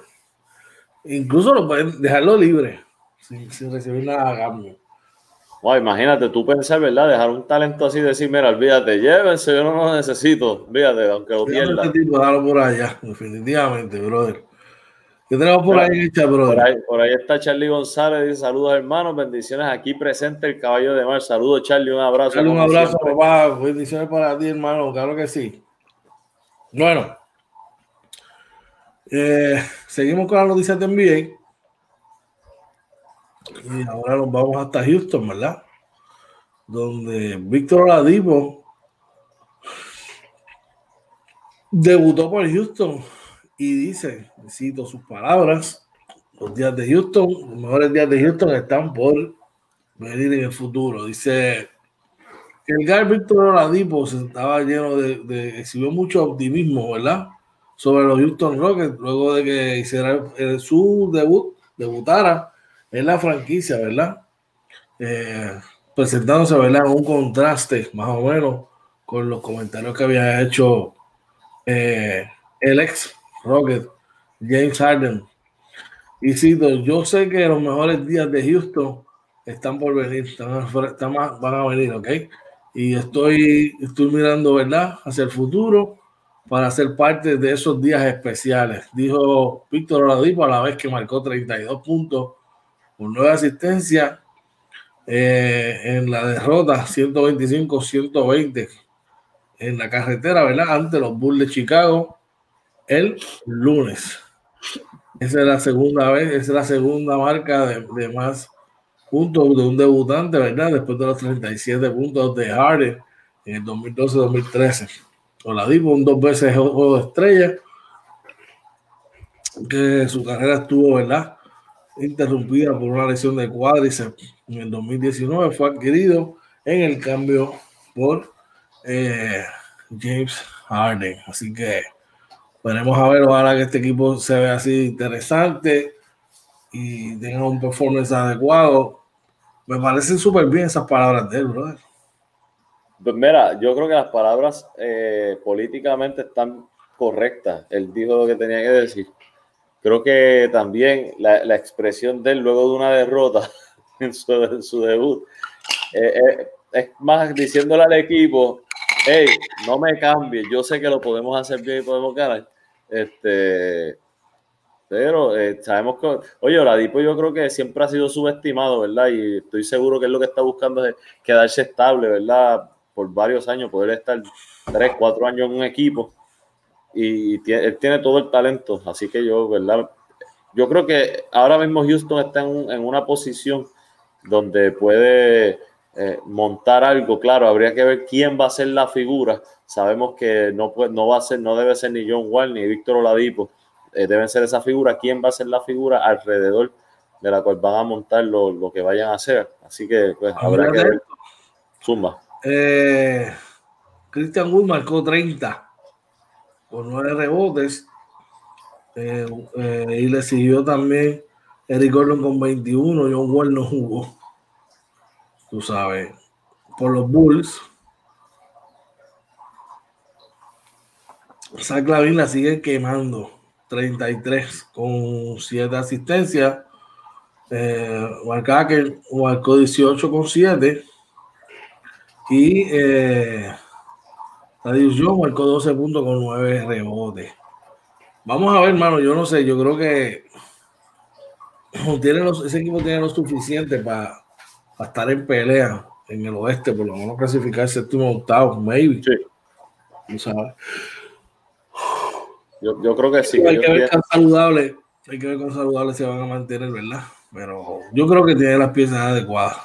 Incluso lo pueden dejarlo libre, sin, sin recibir nada a cambio imagínate, tú pensar, ¿verdad? Dejar un talento así y decir, mira, olvídate, llévense, yo no lo necesito, olvídate, aunque lo pierda. Este tipo, por allá, definitivamente, brother. ¿Qué tenemos por, ahí, hecha, brother? Por ahí, está Charlie González, dice saludos hermanos, bendiciones aquí presente el caballo de mar. Saludos Charlie, un abrazo. Charlie, un abrazo, papá, bendiciones para ti, hermano, claro que sí. Bueno, eh, seguimos con las noticias de NBA. Y ahora nos vamos hasta Houston, ¿verdad? Donde Víctor Oladipo debutó por Houston y dice, cito sus palabras, los días de Houston, los mejores días de Houston están por venir en el futuro. Dice que el Gar Víctor Oladipo estaba lleno de, exhibió mucho optimismo, ¿verdad? Sobre los Houston Rockets, luego de que hiciera su debut, debutara en la franquicia, ¿verdad? Eh, presentándose, ¿verdad? Un contraste más o menos con los comentarios que había hecho eh, el ex Rocket, James Harden. Y cito, yo sé que los mejores días de Houston están por venir, están, van a venir, ¿ok? Y estoy, estoy mirando, ¿verdad? Hacia el futuro para ser parte de esos días especiales, dijo Víctor Oladipo a la vez que marcó 32 puntos con nueva asistencia eh, en la derrota 125-120 en la carretera, ¿verdad? Ante los Bulls de Chicago el lunes. Esa es la segunda vez, esa es la segunda marca de, más puntos de un debutante, ¿verdad? Después de los 37 puntos de Harden en el 2012-2013. Oladipo un dos veces juego de estrella, que su carrera estuvo, ¿verdad? Interrumpida por una lesión de cuádriceps en el 2019, fue adquirido en el cambio por eh, James Harden. Así que veremos a ver, ojalá que este equipo se vea así interesante y tenga un performance adecuado. Me parecen súper bien esas palabras de él, brother. Pues mira, yo creo que las palabras eh, políticamente están correctas. Él dijo lo que tenía que decir creo que también la, la, expresión de él luego de una derrota [laughs] en su, debut eh, eh, es más diciéndole al equipo, hey, no me cambie, yo sé que lo podemos hacer bien y podemos ganar. Este, pero eh, sabemos que, oye, Oladipo yo creo que siempre ha sido subestimado, ¿verdad? Y estoy seguro que es lo que está buscando es quedarse estable, ¿verdad? Por varios años, poder estar tres, cuatro años en un equipo y tiene, él tiene todo el talento, así que yo, ¿verdad? Yo creo que ahora mismo Houston está en, una posición donde puede eh, montar algo, claro, habría que ver quién va a ser la figura. Sabemos que no, no va a ser, no debe ser ni John Wall ni Víctor Oladipo, eh, deben ser esa figura. ¿Quién va a ser la figura alrededor de la cual van a montar lo, que vayan a hacer? Así que pues, habrá que ver. Zumba. Eh, Christian Wood marcó 30 con nueve rebotes. Eh, eh, y le siguió también Eric Gordon con 21. John Wall no jugó. Tú sabes. Por los Bulls. Zach Lavin la sigue quemando. 33 con 7 asistencias. Eh, marcó 18 con 7. Y eh, Adiós, marcó 12 puntos con 9 rebotes. Vamos a ver, hermano. Yo no sé, yo creo que [clears throat] tiene ese equipo tiene lo suficiente para, estar en pelea en el oeste, por lo menos clasificar séptimo octavo, maybe. Sí. sabes? Yo, yo, creo que sí. Hay que, ver cuán saludable, hay que ver cuán saludable se van a mantener, ¿verdad? pero yo creo que tiene las piezas adecuadas.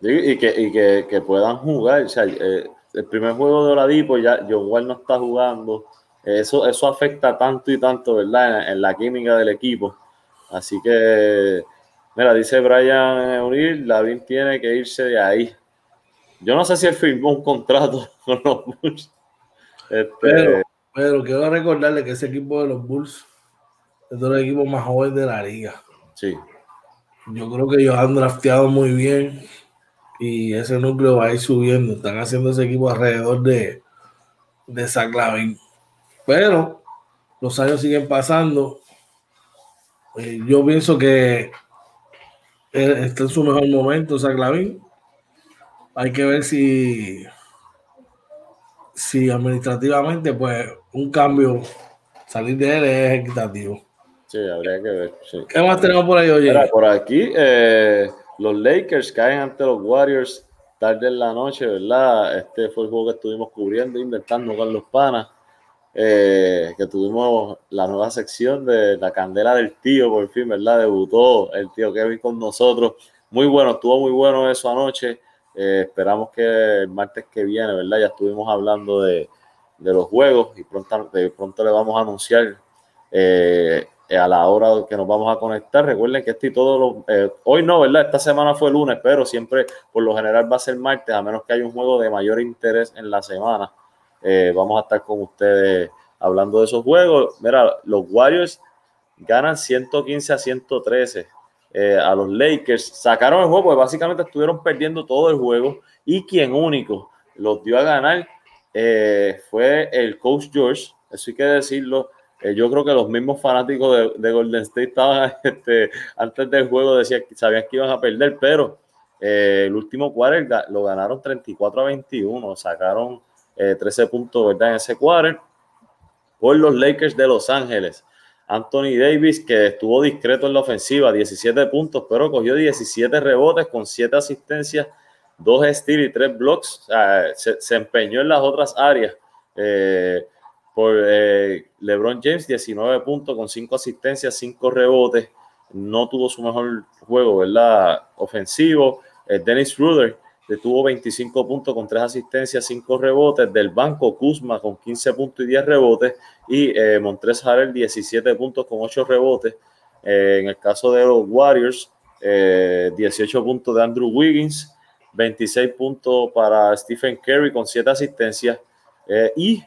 Y, que, que, puedan jugar. O sea, eh, el primer juego de Oladipo, ya John Wall no está jugando. Eso, eso afecta tanto y tanto, ¿verdad? En, la química del equipo. Así que, mira, dice Brian Uriel, Lavin tiene que irse de ahí. Yo no sé si él firmó un contrato [laughs] con los Bulls. Este, pero, pero quiero recordarle que ese equipo de los Bulls es de los equipos más jóvenes de la liga. Sí. Yo creo que ellos han drafteado muy bien y ese núcleo va a ir subiendo. Están haciendo ese equipo alrededor de, de Zach Pero los años siguen pasando. Eh, yo pienso que está en su mejor momento Zach Hay que ver si, si administrativamente, pues un cambio, salir de él es equitativo. Sí, habría que ver. ¿Qué más tenemos por ahí, oye? por aquí, eh, los Lakers caen ante los Warriors tarde en la noche, ¿verdad? Este fue el juego que estuvimos cubriendo, inventando con los panas. Eh, que tuvimos la nueva sección de la candela del tío, por fin, ¿verdad? Debutó el tío Kevin con nosotros. Muy bueno, estuvo muy bueno eso anoche. Eh, esperamos que el martes que viene, ¿verdad? Ya estuvimos hablando de, los juegos y pronto, de pronto le vamos a anunciar eh, a la hora que nos vamos a conectar. Recuerden que este y todos los, eh, hoy no, ¿verdad? Esta semana fue lunes, pero siempre por lo general va a ser martes, a menos que haya un juego de mayor interés en la semana. Eh, vamos a estar con ustedes hablando de esos juegos. Mira, los Warriors ganan 115 a 113 a los Lakers. Sacaron el juego básicamente estuvieron perdiendo todo el juego y quien único los dio a ganar fue el coach George. Eso hay que decirlo eh, yo creo que los mismos fanáticos de, Golden State estaban [laughs] este, antes del juego, decían, sabían que iban a perder, pero eh, el último quarter lo ganaron 34 a 21, sacaron 13 eh, puntos ¿verdad? en ese quarter por los Lakers de Los Ángeles. Anthony Davis, que estuvo discreto en la ofensiva, 17 puntos, pero cogió 17 rebotes con 7 asistencias, 2 steals y 3 blocks. se, empeñó en las otras áreas. Eh, por eh, LeBron James, 19 puntos con 5 asistencias, 5 rebotes. No tuvo su mejor juego, ¿verdad? Ofensivo. Eh, Dennis Ruder tuvo 25 puntos con 3 asistencias, 5 rebotes. Del banco, Kuzma con 15 puntos y 10 rebotes. Y eh, Harrell, 17 puntos con 8 rebotes. Eh, en el caso de los Warriors, 18 puntos de Andrew Wiggins, 26 puntos para Stephen Curry con 7 asistencias. y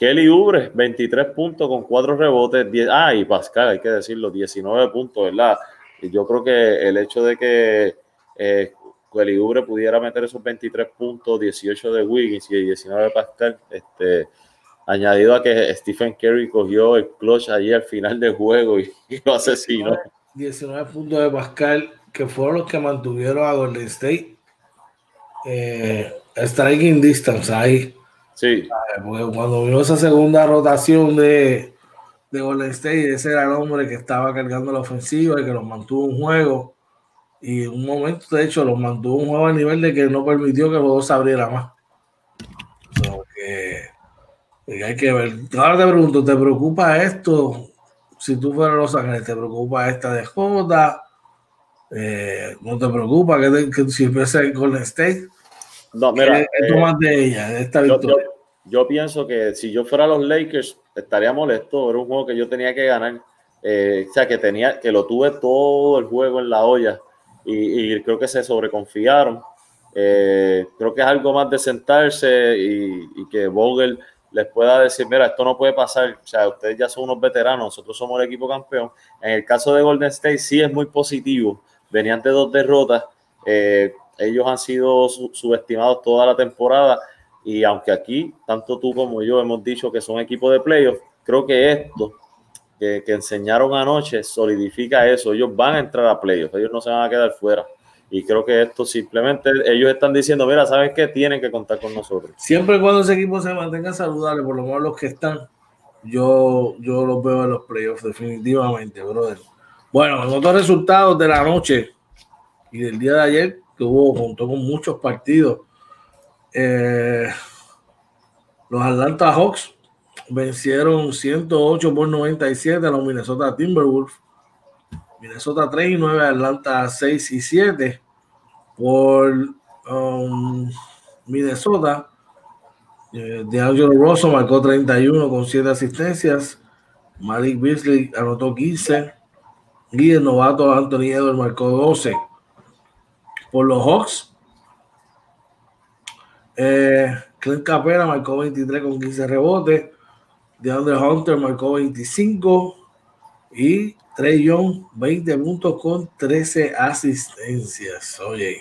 Kelly Ubre, 23 puntos con 4 rebotes. 10, ah, y Pascal, hay que decirlo, 19 puntos, ¿verdad? Y yo creo que el hecho de que eh, Kelly Ubre pudiera meter esos 23 puntos, 18 de Wiggins y 19 de Pascal, este, añadido a que Stephen Curry cogió el clutch allí al final del juego y, [laughs] lo asesinó. 19 puntos de Pascal, que fueron los que mantuvieron a Golden State. Eh, striking distance ahí Sí. Porque cuando vio esa segunda rotación de, de Golden State, ese era el hombre que estaba cargando la ofensiva y que los mantuvo en juego. Y en un momento, de hecho, los mantuvo en juego a nivel de que no permitió que el juego se abriera más. que, hay que ver. Ahora te pregunto, ¿te preocupa esto? Si tú fueras Los Ángeles, ¿te preocupa esta de Jota? Eh, ¿No te preocupa que, que si fuese Golden State? No, mira. Eh, de ella, de esta victoria? Yo, pienso que si yo fuera los Lakers, estaría molesto. Era un juego que yo tenía que ganar. Eh, o sea, que tenía, que lo tuve todo el juego en la olla. Y, creo que se sobreconfiaron. Eh, creo que es algo más de sentarse y, que Vogel les pueda decir, mira, esto no puede pasar, o sea, ustedes ya son unos veteranos, nosotros somos el equipo campeón. En el caso de Golden State sí es muy positivo, venían de dos derrotas, eh, ellos han sido subestimados toda la temporada y aunque aquí, tanto tú como yo hemos dicho que son equipos de playoffs, creo que esto que, enseñaron anoche solidifica eso. Ellos van a entrar a playoffs, ellos no se van a quedar fuera. Y creo que esto simplemente ellos están diciendo, mira, ¿sabes qué? Tienen que contar con nosotros. Siempre y cuando ese equipo se mantenga saludable, por lo menos los que están, yo, yo los veo en los playoffs, definitivamente, brother. Bueno, en otros resultados de la noche y del día de ayer, tuvo, contó con muchos partidos. Eh, los Atlanta Hawks vencieron 108 por 97 a los Minnesota Timberwolves. Minnesota 3 y 9, Atlanta 6 y 7. Por um, Minnesota, eh, DeAngelo Rosso marcó 31 con 7 asistencias. Malik Beasley anotó 15. Y el novato Anthony Edwards marcó 12. Por los Hawks, eh, Clint Capela marcó 23 con 15 rebotes. DeAndre Hunter marcó 25. Y Trey Young 20 puntos con 13 asistencias. Oye,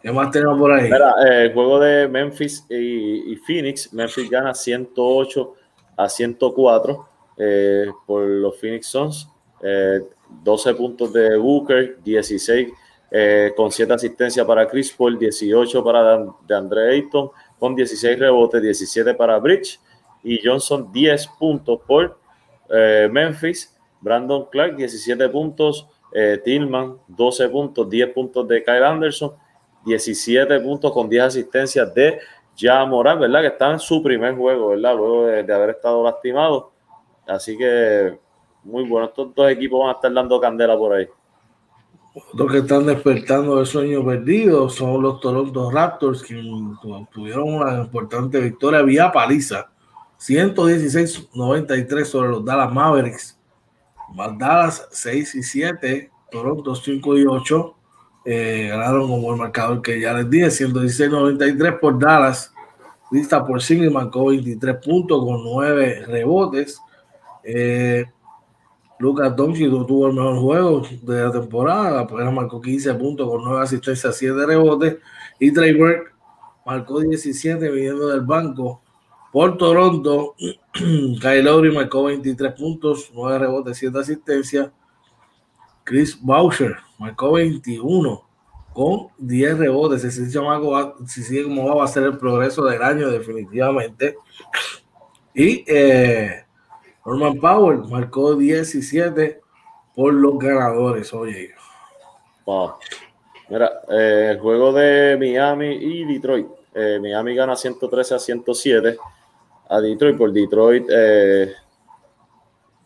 ¿qué más tenemos por ahí? Mira, eh, el juego de Memphis y, y, Phoenix. Memphis gana 108 a 104 eh, por los Phoenix Suns. 12 eh, puntos de Booker, 16 eh, con 7 asistencias para Chris Paul, 18 para de Andre Ayton, con 16 rebotes, 17 para Bridge y Johnson 10 puntos por eh, Memphis, Brandon Clark 17 puntos, eh, Tillman 12 puntos, 10 puntos de Kyle Anderson, 17 puntos con 10 asistencias de Ja Morán, ¿verdad? Que está en su primer juego, ¿verdad? Luego de haber estado lastimado. Así que muy bueno, estos dos equipos van a estar dando candela por ahí. Los que están despertando el sueño perdido son los Toronto Raptors, que tuvieron una importante victoria vía paliza. 116-93 sobre los Dallas Mavericks. Más Dallas 6 y 7, Toronto 5 y 8. Eh, ganaron como el marcador que ya les dije, 116-93 por Dallas. Lista por Single marcó 23 puntos con 9 rebotes. Eh, Lucas Doncic tuvo el mejor juego de la temporada, pues marcó 15 puntos con 9 asistencias, 7 rebotes. Y Trey Burke marcó 17 viniendo del banco. Por Toronto, [clears throat] Kyle Lowry marcó 23 puntos, 9 rebotes, 7 asistencias. Chris Boucher marcó 21 con 10 rebotes. Si sigue como va, va a ser el progreso del año, definitivamente. Y eh, Norman Powell marcó 17 por los ganadores, oye. Mira, eh, el juego de Miami y Detroit. Eh, Miami gana 113 a 107 a Detroit. Por Detroit, eh,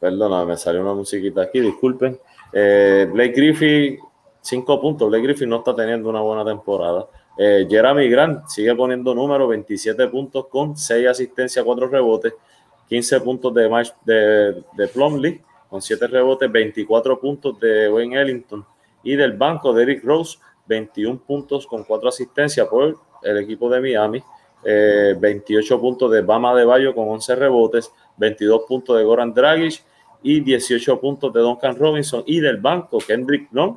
perdona, me salió una musiquita aquí, disculpen. Blake Griffith, 5 puntos. Blake Griffith no está teniendo una buena temporada. Jeremy Grant sigue poniendo números, 27 puntos con 6 asistencias, 4 rebotes. 15 puntos de, de, de Plumlee, con 7 rebotes, 24 puntos de Wayne Ellington. Y del banco de Eric Rose, 21 puntos con 4 asistencias por el equipo de Miami. 28 eh, puntos de Bama de Bayo con 11 rebotes, 22 puntos de Goran Dragic y 18 puntos de Duncan Robinson. Y del banco Kendrick Long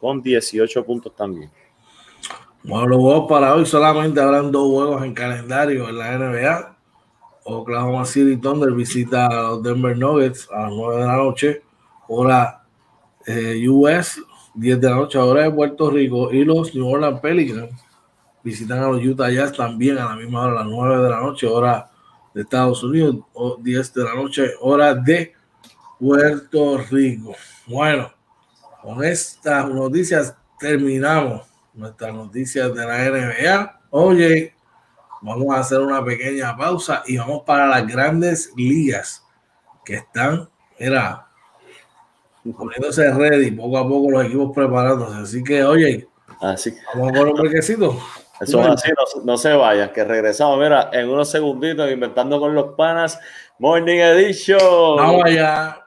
con 18 puntos también. Bueno, los juegos para hoy solamente habrán dos juegos en calendario en la NBA. Oklahoma City Thunder visita a los Denver Nuggets a las 9 de la noche, hora eh, US, 10 de la noche, hora de Puerto Rico, y los New Orleans Pelicans visitan a los Utah Jazz también a la misma hora, a las 9 de la noche, hora de Estados Unidos, o 10 de la noche, hora de Puerto Rico. Bueno, con estas noticias terminamos nuestras noticias de la NBA. Oye, Vamos a hacer una pequeña pausa y vamos para las grandes ligas que están, mira, poniéndose ready, poco a poco los equipos preparándose. Así que, oye, así. vamos a poner un brequecito. Eso es así, no, no, se vayan, que regresamos, mira, en unos segunditos, inventando con los panas, Morning Edition. Vamos [laughs] allá.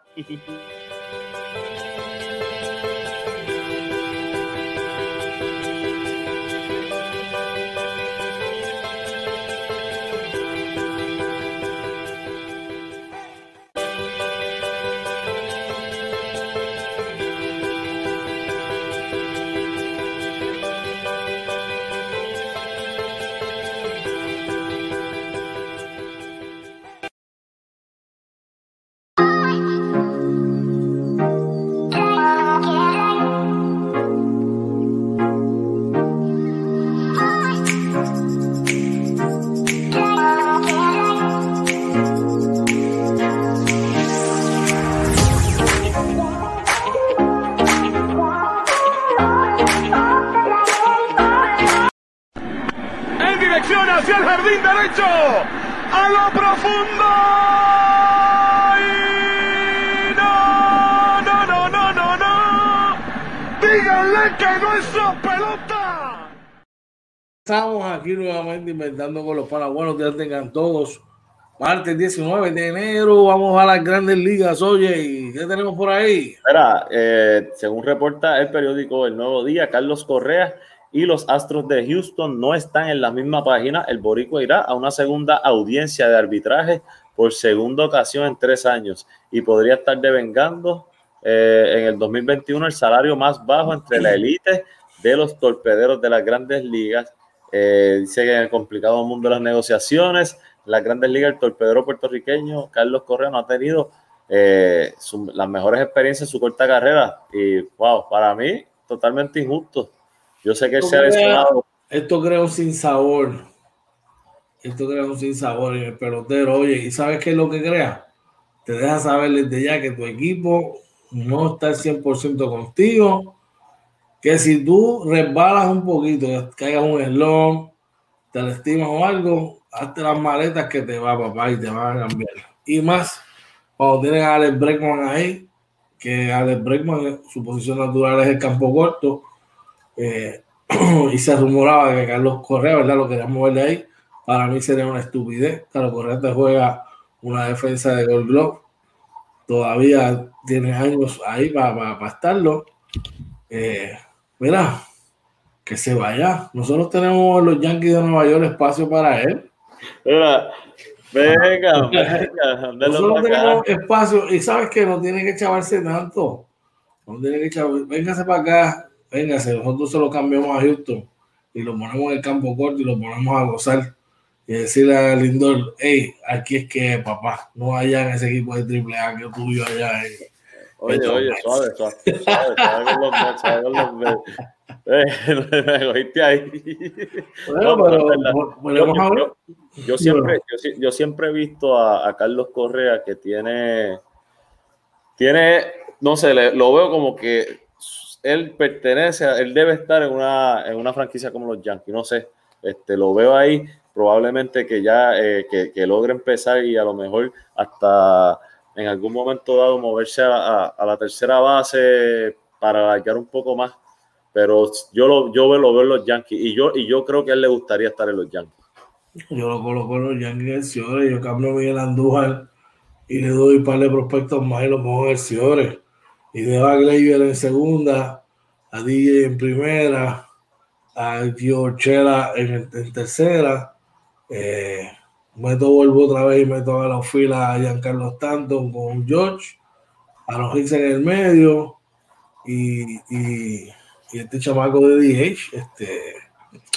Nuevamente inventando con los para buenos días tengan todos. Martes 19 de enero, vamos a las grandes ligas. Oye, ¿y qué tenemos por ahí? Espera, eh, según reporta el periódico El Nuevo Día, Carlos Correa y los Astros de Houston no están en la misma página. El Boricua irá a una segunda audiencia de arbitraje por segunda ocasión en tres años y podría estar devengando eh, en el 2021 el salario más bajo entre la élite de los torpederos de las grandes ligas eh, dice que en el complicado mundo de las negociaciones, las grandes ligas, el torpedero puertorriqueño Carlos Correa no ha tenido eh, las mejores experiencias en su corta carrera. Y wow, para mí, totalmente injusto. Yo sé que él se ha lesionado. Esto crea un sinsabor. Esto crea un sinsabor en el pelotero. Oye, ¿y sabes qué es lo que crea? Te deja saber desde ya que tu equipo no está al 100% contigo que si tú resbalas un poquito, caigas un eslón, te lastimas o algo, hazte las maletas que te va, papá, y te van a cambiar. Y más, cuando tienes a Alex Breckman ahí, que Alex Breckman, su posición natural es el campo corto, eh, [clears throat] y se rumoraba que Carlos Correa, ¿verdad? Lo queríamos ver de ahí. Para mí sería una estupidez. Carlos Correa te juega una defensa de Gold Glove. Todavía tiene años ahí para, para, estarlo. Eh, mira, que se vaya. Nosotros tenemos los Yankees de Nueva York espacio para él. Mira, venga, [laughs] venga. Nosotros tenemos espacio y sabes que no tiene que chavarse tanto. No tiene que chavarse. Véngase para acá, véngase. Nosotros se lo cambiamos a Houston y lo ponemos en el campo corto y lo ponemos a gozar. Y decirle a Lindor, hey, aquí es que papá, no allá en ese equipo de triple A que tuyo allá en, Oye, oye, suave, suave, suave, suave con los Mets, suave con los Mets. Eh, [laughs] me cogiste ahí. Bueno, no, pero, yo, yo, yo, siempre, yo, yo, siempre he visto a, a, Carlos Correa que tiene, tiene, no sé, le, lo veo como que él pertenece, a, él debe estar en una, en una franquicia como los Yankees, no sé, este, lo veo ahí, probablemente que ya, eh, que, que logre empezar y a lo mejor hasta en algún momento dado moverse a, a, la tercera base para alargar un poco más. Pero yo lo, yo veo en los Yankees y yo, y yo creo que a él le gustaría estar en los Yankees. Yo lo coloco en los Yankees Ciores, yo cambio a Miguel Andújar y le doy un par de prospectos más y los pongo en. Y dejo a Gleyber en segunda, a DJ en primera, a Giorgela en, en tercera. Eh, meto vuelvo otra vez y meto a la fila a Giancarlo Stanton con George, a los Hicks en el medio y, y, y, este chamaco de DH, este,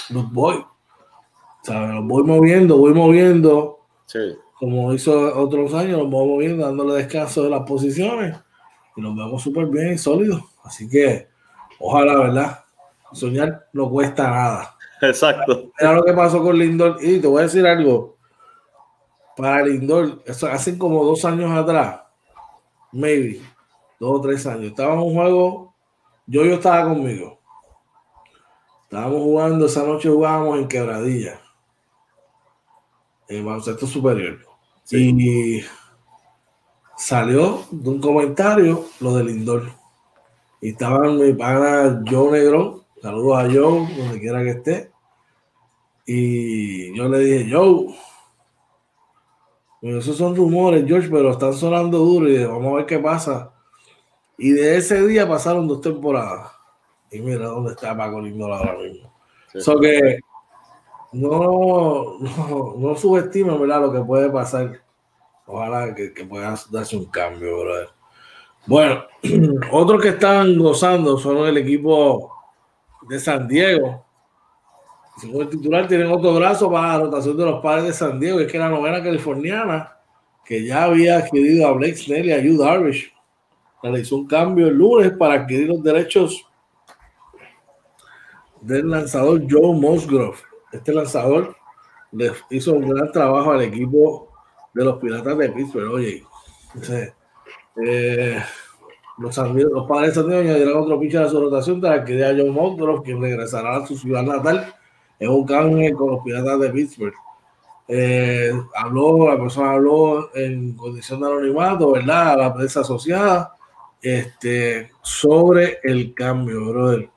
los voy. ¿sabes? Los voy moviendo, voy moviendo. Sí. Como hizo otros años, los voy moviendo, dándole descanso de las posiciones y los vemos súper bien y sólidos. Así que, ojalá, ¿verdad? Soñar no cuesta nada. Exacto. Era lo que pasó con Lindor. Y te voy a decir algo para Lindor, eso hace como dos años atrás, maybe, dos o tres años, estaba en un juego, yo yo estaba conmigo. Estábamos jugando, esa noche jugábamos en quebradilla, en baloncesto superior. Y salió de un comentario lo de Lindor. Y estaba mi pana Joe Negro, saludos a Joe, donde quiera que esté. Y yo le dije, Joe, esos son rumores, George, pero están sonando duro y vamos a ver qué pasa. Y de ese día pasaron dos temporadas. Y mira dónde está Paco Lindor ahora mismo. Eso que no, no, no subestimen lo que puede pasar. Ojalá que, que pueda darse un cambio, brother. Bueno, [clears throat] otros que están gozando son el equipo de San Diego según el titular, tienen otro brazo para la rotación de los padres de San Diego. Es que la novena californiana, que ya había adquirido a Blake Snell y a Hugh Darvish, realizó un cambio el lunes para adquirir los derechos del lanzador Joe Musgrove. Este lanzador le hizo un gran trabajo al equipo de los Piratas de Pittsburgh. Oye, eh, los, los, padres de San Diego añadieron otro pitcher a su rotación para adquirir a Joe Musgrove, quien regresará a su ciudad natal es un cambio con los piratas de Pittsburgh. Eh, habló, la persona habló en condición de anonimato, ¿verdad? A la prensa asociada, este, sobre el cambio, brother.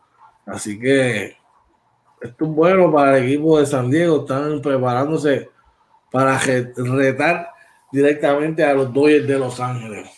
Así que esto es bueno para el equipo de San Diego. Están preparándose para retar directamente a los Dodgers de Los Ángeles.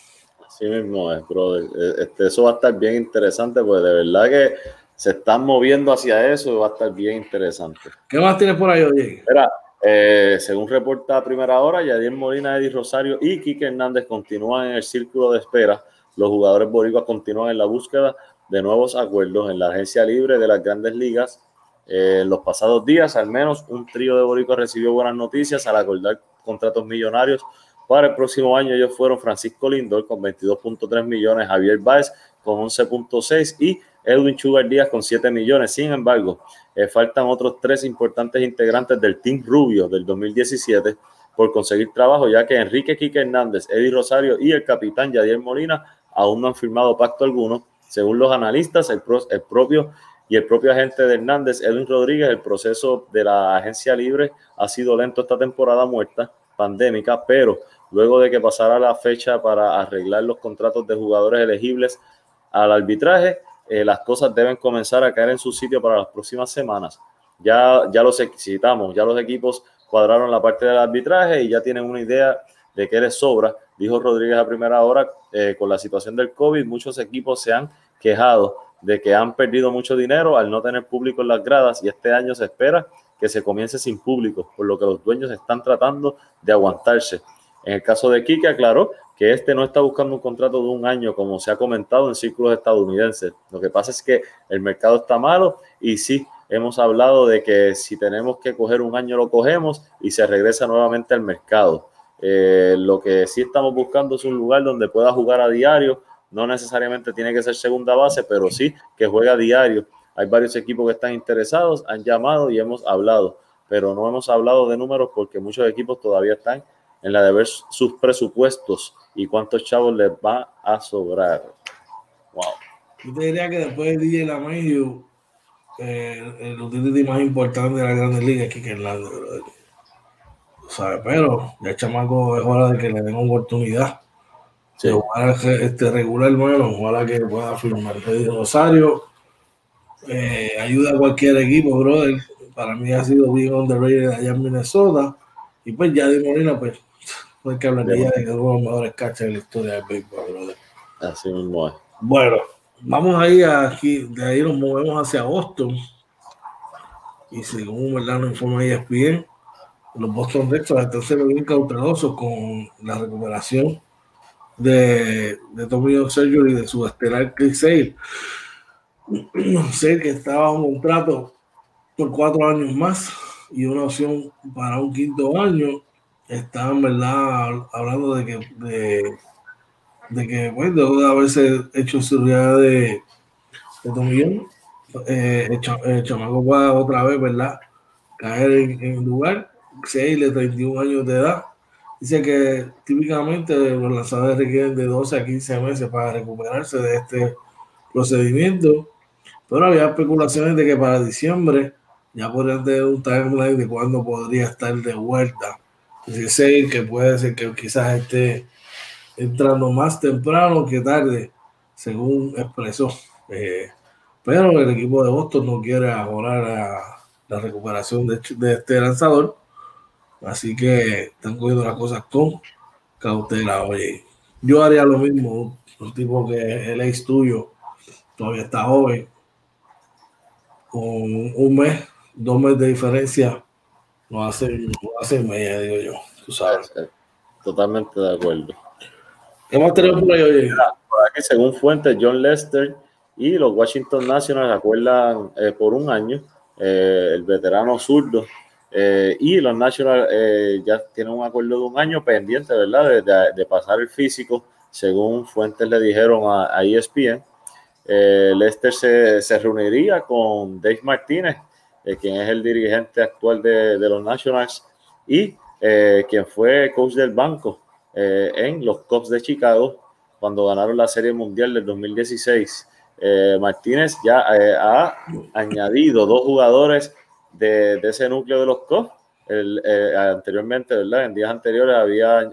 Así mismo es, brother. E, este, eso va a estar bien interesante, pues de verdad que se están moviendo hacia eso y va a estar bien interesante. ¿Qué más tienes por ahí, oye? Mira, eh, según reporta a primera hora, Yadier Molina, Eddie Rosario y Quique Hernández continúan en el círculo de espera. Los jugadores boricuas continúan en la búsqueda de nuevos acuerdos en la agencia libre de las grandes ligas. Eh, en los pasados días, al menos un trío de boricuas recibió buenas noticias al acordar contratos millonarios para el próximo año. Ellos fueron Francisco Lindor con 22.3 millones, Javier Báez con 11.6 y Edwin Chugar Díaz con 7 millones. Sin embargo, eh, faltan otros tres importantes integrantes del Team Rubio del 2017 por conseguir trabajo, ya que Enrique Quique Hernández, Eddie Rosario y el capitán Yadier Molina aún no han firmado pacto alguno. Según los analistas, el, el propio y el propio agente de Hernández, Edwin Rodríguez, el proceso de la agencia libre ha sido lento esta temporada muerta pandémica, pero luego de que pasara la fecha para arreglar los contratos de jugadores elegibles al arbitraje, eh, las cosas deben comenzar a caer en su sitio para las próximas semanas. Ya, ya los citamos, ya los equipos cuadraron la parte del arbitraje y ya tienen una idea de qué les sobra. Dijo Rodríguez a primera hora, eh, con la situación del COVID, muchos equipos se han quejado de que han perdido mucho dinero al no tener público en las gradas y este año se espera que se comience sin público, por lo que los dueños están tratando de aguantarse. En el caso de Kike aclaró que este no está buscando un contrato de un año, como se ha comentado en círculos estadounidenses. Lo que pasa es que el mercado está malo y sí, hemos hablado de que si tenemos que coger un año lo cogemos y se regresa nuevamente al mercado. Eh, lo que sí estamos buscando es un lugar donde pueda jugar a diario, no necesariamente tiene que ser segunda base, pero sí que juegue a diario. Hay varios equipos que están interesados, han llamado y hemos hablado, pero no hemos hablado de números porque muchos equipos todavía están en la de ver sus presupuestos y cuántos chavos les va a sobrar. Wow. Yo te diría que después de DJ Lamayo, eh, el utility más importante de la Grandes Ligas es Kike Hernández, ¿sabes? Pero ya el chamaco es hora de que le den oportunidad. Sí. este, regular, bueno, ojalá que pueda firmar. Pedro Rosario eh, ayuda a cualquier equipo, brother. Para mí ha sido bien underrated allá en Minnesota. Y pues ya de Molina, pues no que hablaría de que uno de los mejores catchers de la historia del béisbol, brother. Así mismo es. Bueno, vamos ahí aquí, de ahí nos movemos hacia Boston. Y según verdad nos informa ESPN, los Boston Red Sox están siendo bien cautelosos con la recuperación de, de Tommy John y de su estelar Chris Sale. [clears throat] Sale que estaba un contrato por cuatro años más y una opción para un quinto año estaban, ¿verdad? Hablando de que, de, de que bueno, de haberse hecho cirugía de, de tomillón, eh, el, chamaco otra vez, ¿verdad? Caer en, en lugar, 6 de 31 años de edad. Dice que típicamente los lanzadores requieren de 12 a 15 meses para recuperarse de este procedimiento, pero había especulaciones de que para diciembre ya podrían tener un timeline de cuándo podría estar de vuelta decir que puede ser que quizás esté entrando más temprano que tarde, según expresó. Eh, pero el equipo de Boston no quiere ahorrar la recuperación de, este lanzador. Así que están cogiendo las cosas con cautela. Oye, yo haría lo mismo. Un tipo que el ex tuyo todavía está joven. Con un mes, dos meses de diferencia, no hace, no hace media, digo yo, tú sabes. Totalmente de acuerdo. ¿Qué más tenemos por ahí, oye? Por aquí, según fuentes, John Lester y los Washington Nationals acuerdan eh, por un año eh, el veterano zurdo eh, y los Nationals ya tienen un acuerdo de un año pendiente, ¿verdad? De, de, pasar el físico, según fuentes le dijeron a, a ESPN. Lester se, se, reuniría con Dave Martínez, eh, quien es el dirigente actual de, de los Nationals y eh, quien fue coach del banco eh, en los Cubs de Chicago cuando ganaron la Serie Mundial del 2016. Martínez ya ha añadido dos jugadores de, de, ese núcleo de los Cubs. El, anteriormente, ¿verdad? En días anteriores había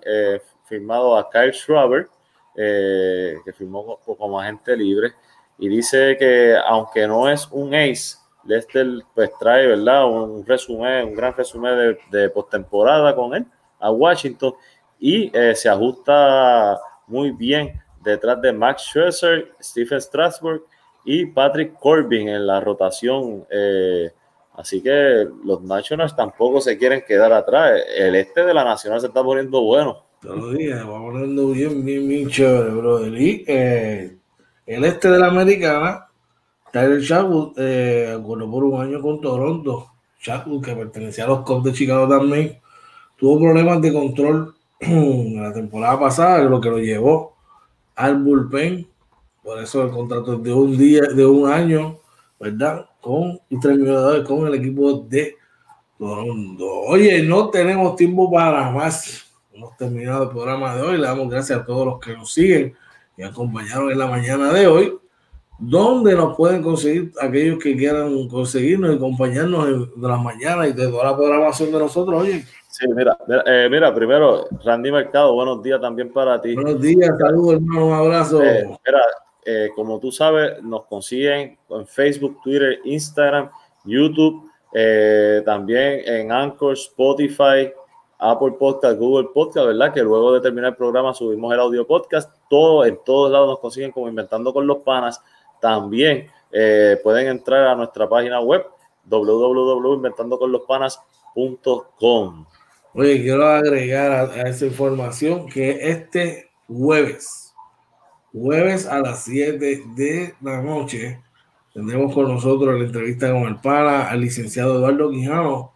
firmado a Kyle Schraber, que firmó como agente libre y dice que aunque no es un ace, Lester pues trae, ¿verdad? Un resumen, un gran resumen de, de postemporada con él a Washington y eh, se ajusta muy bien detrás de Max Scherzer, Stephen Strasburg y Patrick Corbin en la rotación. Eh, así que los Nationals tampoco se quieren quedar atrás. El este de la Nacional se está poniendo bueno. Todos los días, va poniendo bien, bien, bien chévere, brother. Y eh, el este de la Americana, Tyler Chatwood, eh, por un año con Toronto. Chatwood, que pertenecía a los Cubs de Chicago también, tuvo problemas de control en [clears throat] la temporada pasada, lo que lo llevó al bullpen. Por eso el contrato de un día, de un año, ¿verdad? Con y con el equipo de Toronto. Oye, no tenemos tiempo para más. Hemos terminado el programa de hoy. Le damos gracias a todos los que nos siguen y acompañaron en la mañana de hoy. ¿Dónde nos pueden conseguir aquellos que quieran conseguirnos y acompañarnos de la mañana y de toda la programación de nosotros? Oye. Sí, mira, mira, eh, primero, Randy Mercado, buenos días también para ti. Buenos días, saludos hermano, un abrazo. Eh, mira, eh, como tú sabes, nos consiguen en Facebook, Twitter, Instagram, YouTube, también en Anchor, Spotify, Apple Podcast, Google Podcast, ¿verdad? Que luego de terminar el programa subimos el audio podcast. Todo, en todos lados nos consiguen como Inventando con los Panas. También eh, pueden entrar a nuestra página web www.inventandoconlospanas.com. Oye, quiero agregar a, esa información que este jueves, jueves a las 7 de la noche, tendremos con nosotros la entrevista con el pana, al licenciado Eduardo Quijano,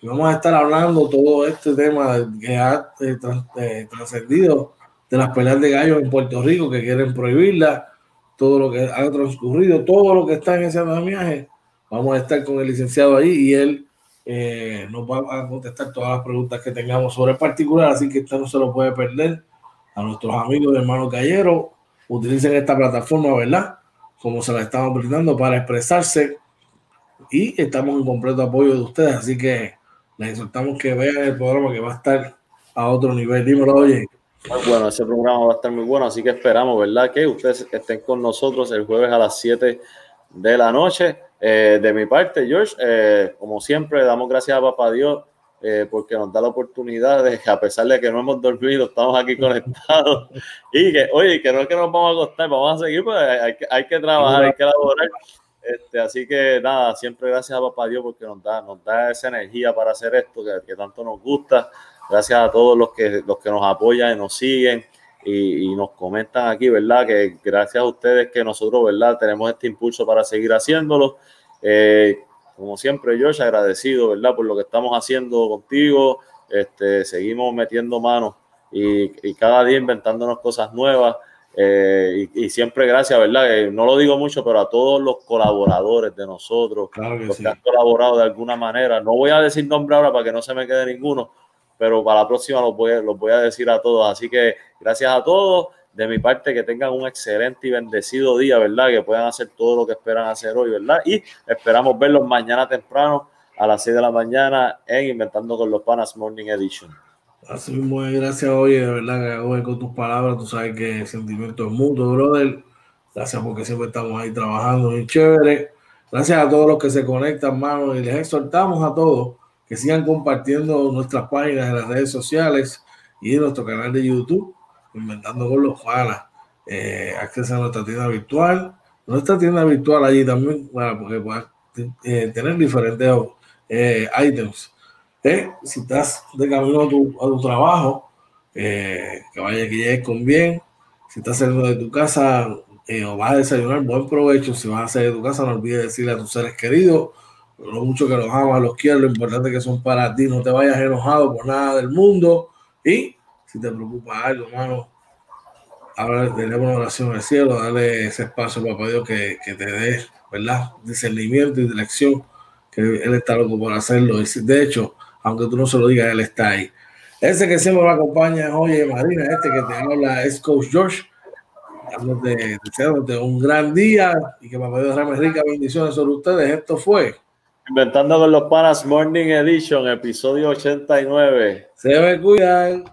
y vamos a estar hablando todo este tema que ha eh, eh, trascendido de las peleas de gallos en Puerto Rico que quieren prohibirla, todo lo que ha transcurrido, todo lo que está en ese andamiaje. Vamos a estar con el licenciado ahí y él eh, nos va a contestar todas las preguntas que tengamos sobre el particular, así que esto no se lo puede perder. A nuestros amigos de hermano Gallero, utilicen esta plataforma, ¿verdad? Como se la estamos brindando para expresarse y estamos en completo apoyo de ustedes, así que les exhortamos que vean el programa que va a estar a otro nivel. Dímelo, oye. Bueno, ese programa va a estar muy bueno, así que esperamos, ¿verdad? Que ustedes estén con nosotros el jueves a las 7 de la noche. Eh, de mi parte, George, eh, como siempre, damos gracias a Papá Dios eh, porque nos da la oportunidad de que a pesar de que no hemos dormido, estamos aquí conectados. [laughs] y que, oye, que no es que nos vamos a acostar, vamos a seguir, pues hay, hay que trabajar, hay que elaborar. Este, así que nada, siempre gracias a Papá Dios porque nos da, nos da esa energía para hacer esto que, tanto nos gusta. Gracias a todos los que, los que nos apoyan y nos siguen y, nos comentan aquí, ¿verdad? Que gracias a ustedes que nosotros, ¿verdad? Tenemos este impulso para seguir haciéndolo. Eh, como siempre, yo agradecido, ¿verdad? Por lo que estamos haciendo contigo. Este, seguimos metiendo manos y, y cada día inventándonos cosas nuevas. Eh, y, siempre gracias, ¿verdad? Eh, no lo digo mucho, pero a todos los colaboradores de nosotros, los que han colaborado de alguna manera. No voy a decir nombre ahora para que no se me quede ninguno, pero para la próxima los voy, los voy a decir a todos. Así que gracias a todos. De mi parte, que tengan un excelente y bendecido día, ¿verdad? Que puedan hacer todo lo que esperan hacer hoy, ¿verdad? Y esperamos verlos mañana temprano a las 6 de la mañana en Inventando con los Panas Morning Edition. Así mismo, gracias, oye, de verdad que con tus palabras, tú sabes que el sentimiento es mutuo, brother. Gracias porque siempre estamos ahí trabajando muy chévere. Gracias a todos los que se conectan, mano, y les exhortamos a todos que sigan compartiendo nuestras páginas en las redes sociales y en nuestro canal de YouTube, Inventando con los Panas. Eh, acceso a nuestra tienda virtual, nuestra tienda virtual allí también, para porque puedas eh, tener diferentes eh, items eh, si estás de camino a tu, trabajo, eh, que vaya que llegues con bien. Si estás saliendo de tu casa eh, o vas a desayunar, buen provecho. Si vas a salir de tu casa, no olvides decirle a tus seres queridos lo mucho que los amas, los quieres, lo importante que son para ti. No te vayas enojado por nada del mundo. Y si te preocupa algo, hermano, habla, de una oración al cielo, dale ese espacio, papá Dios, que, que te dé, ¿verdad? Discernimiento y dirección, que Él está loco por hacerlo. De hecho, aunque tú no se lo digas, él está ahí. Ese que siempre me acompaña es Oye Marina, este que te habla es Coach George, deseándote un gran día y que papá Dios derrame rica bendiciones sobre ustedes. Esto fue Inventando con los Panas Morning Edition, episodio 89. Se me cuidan.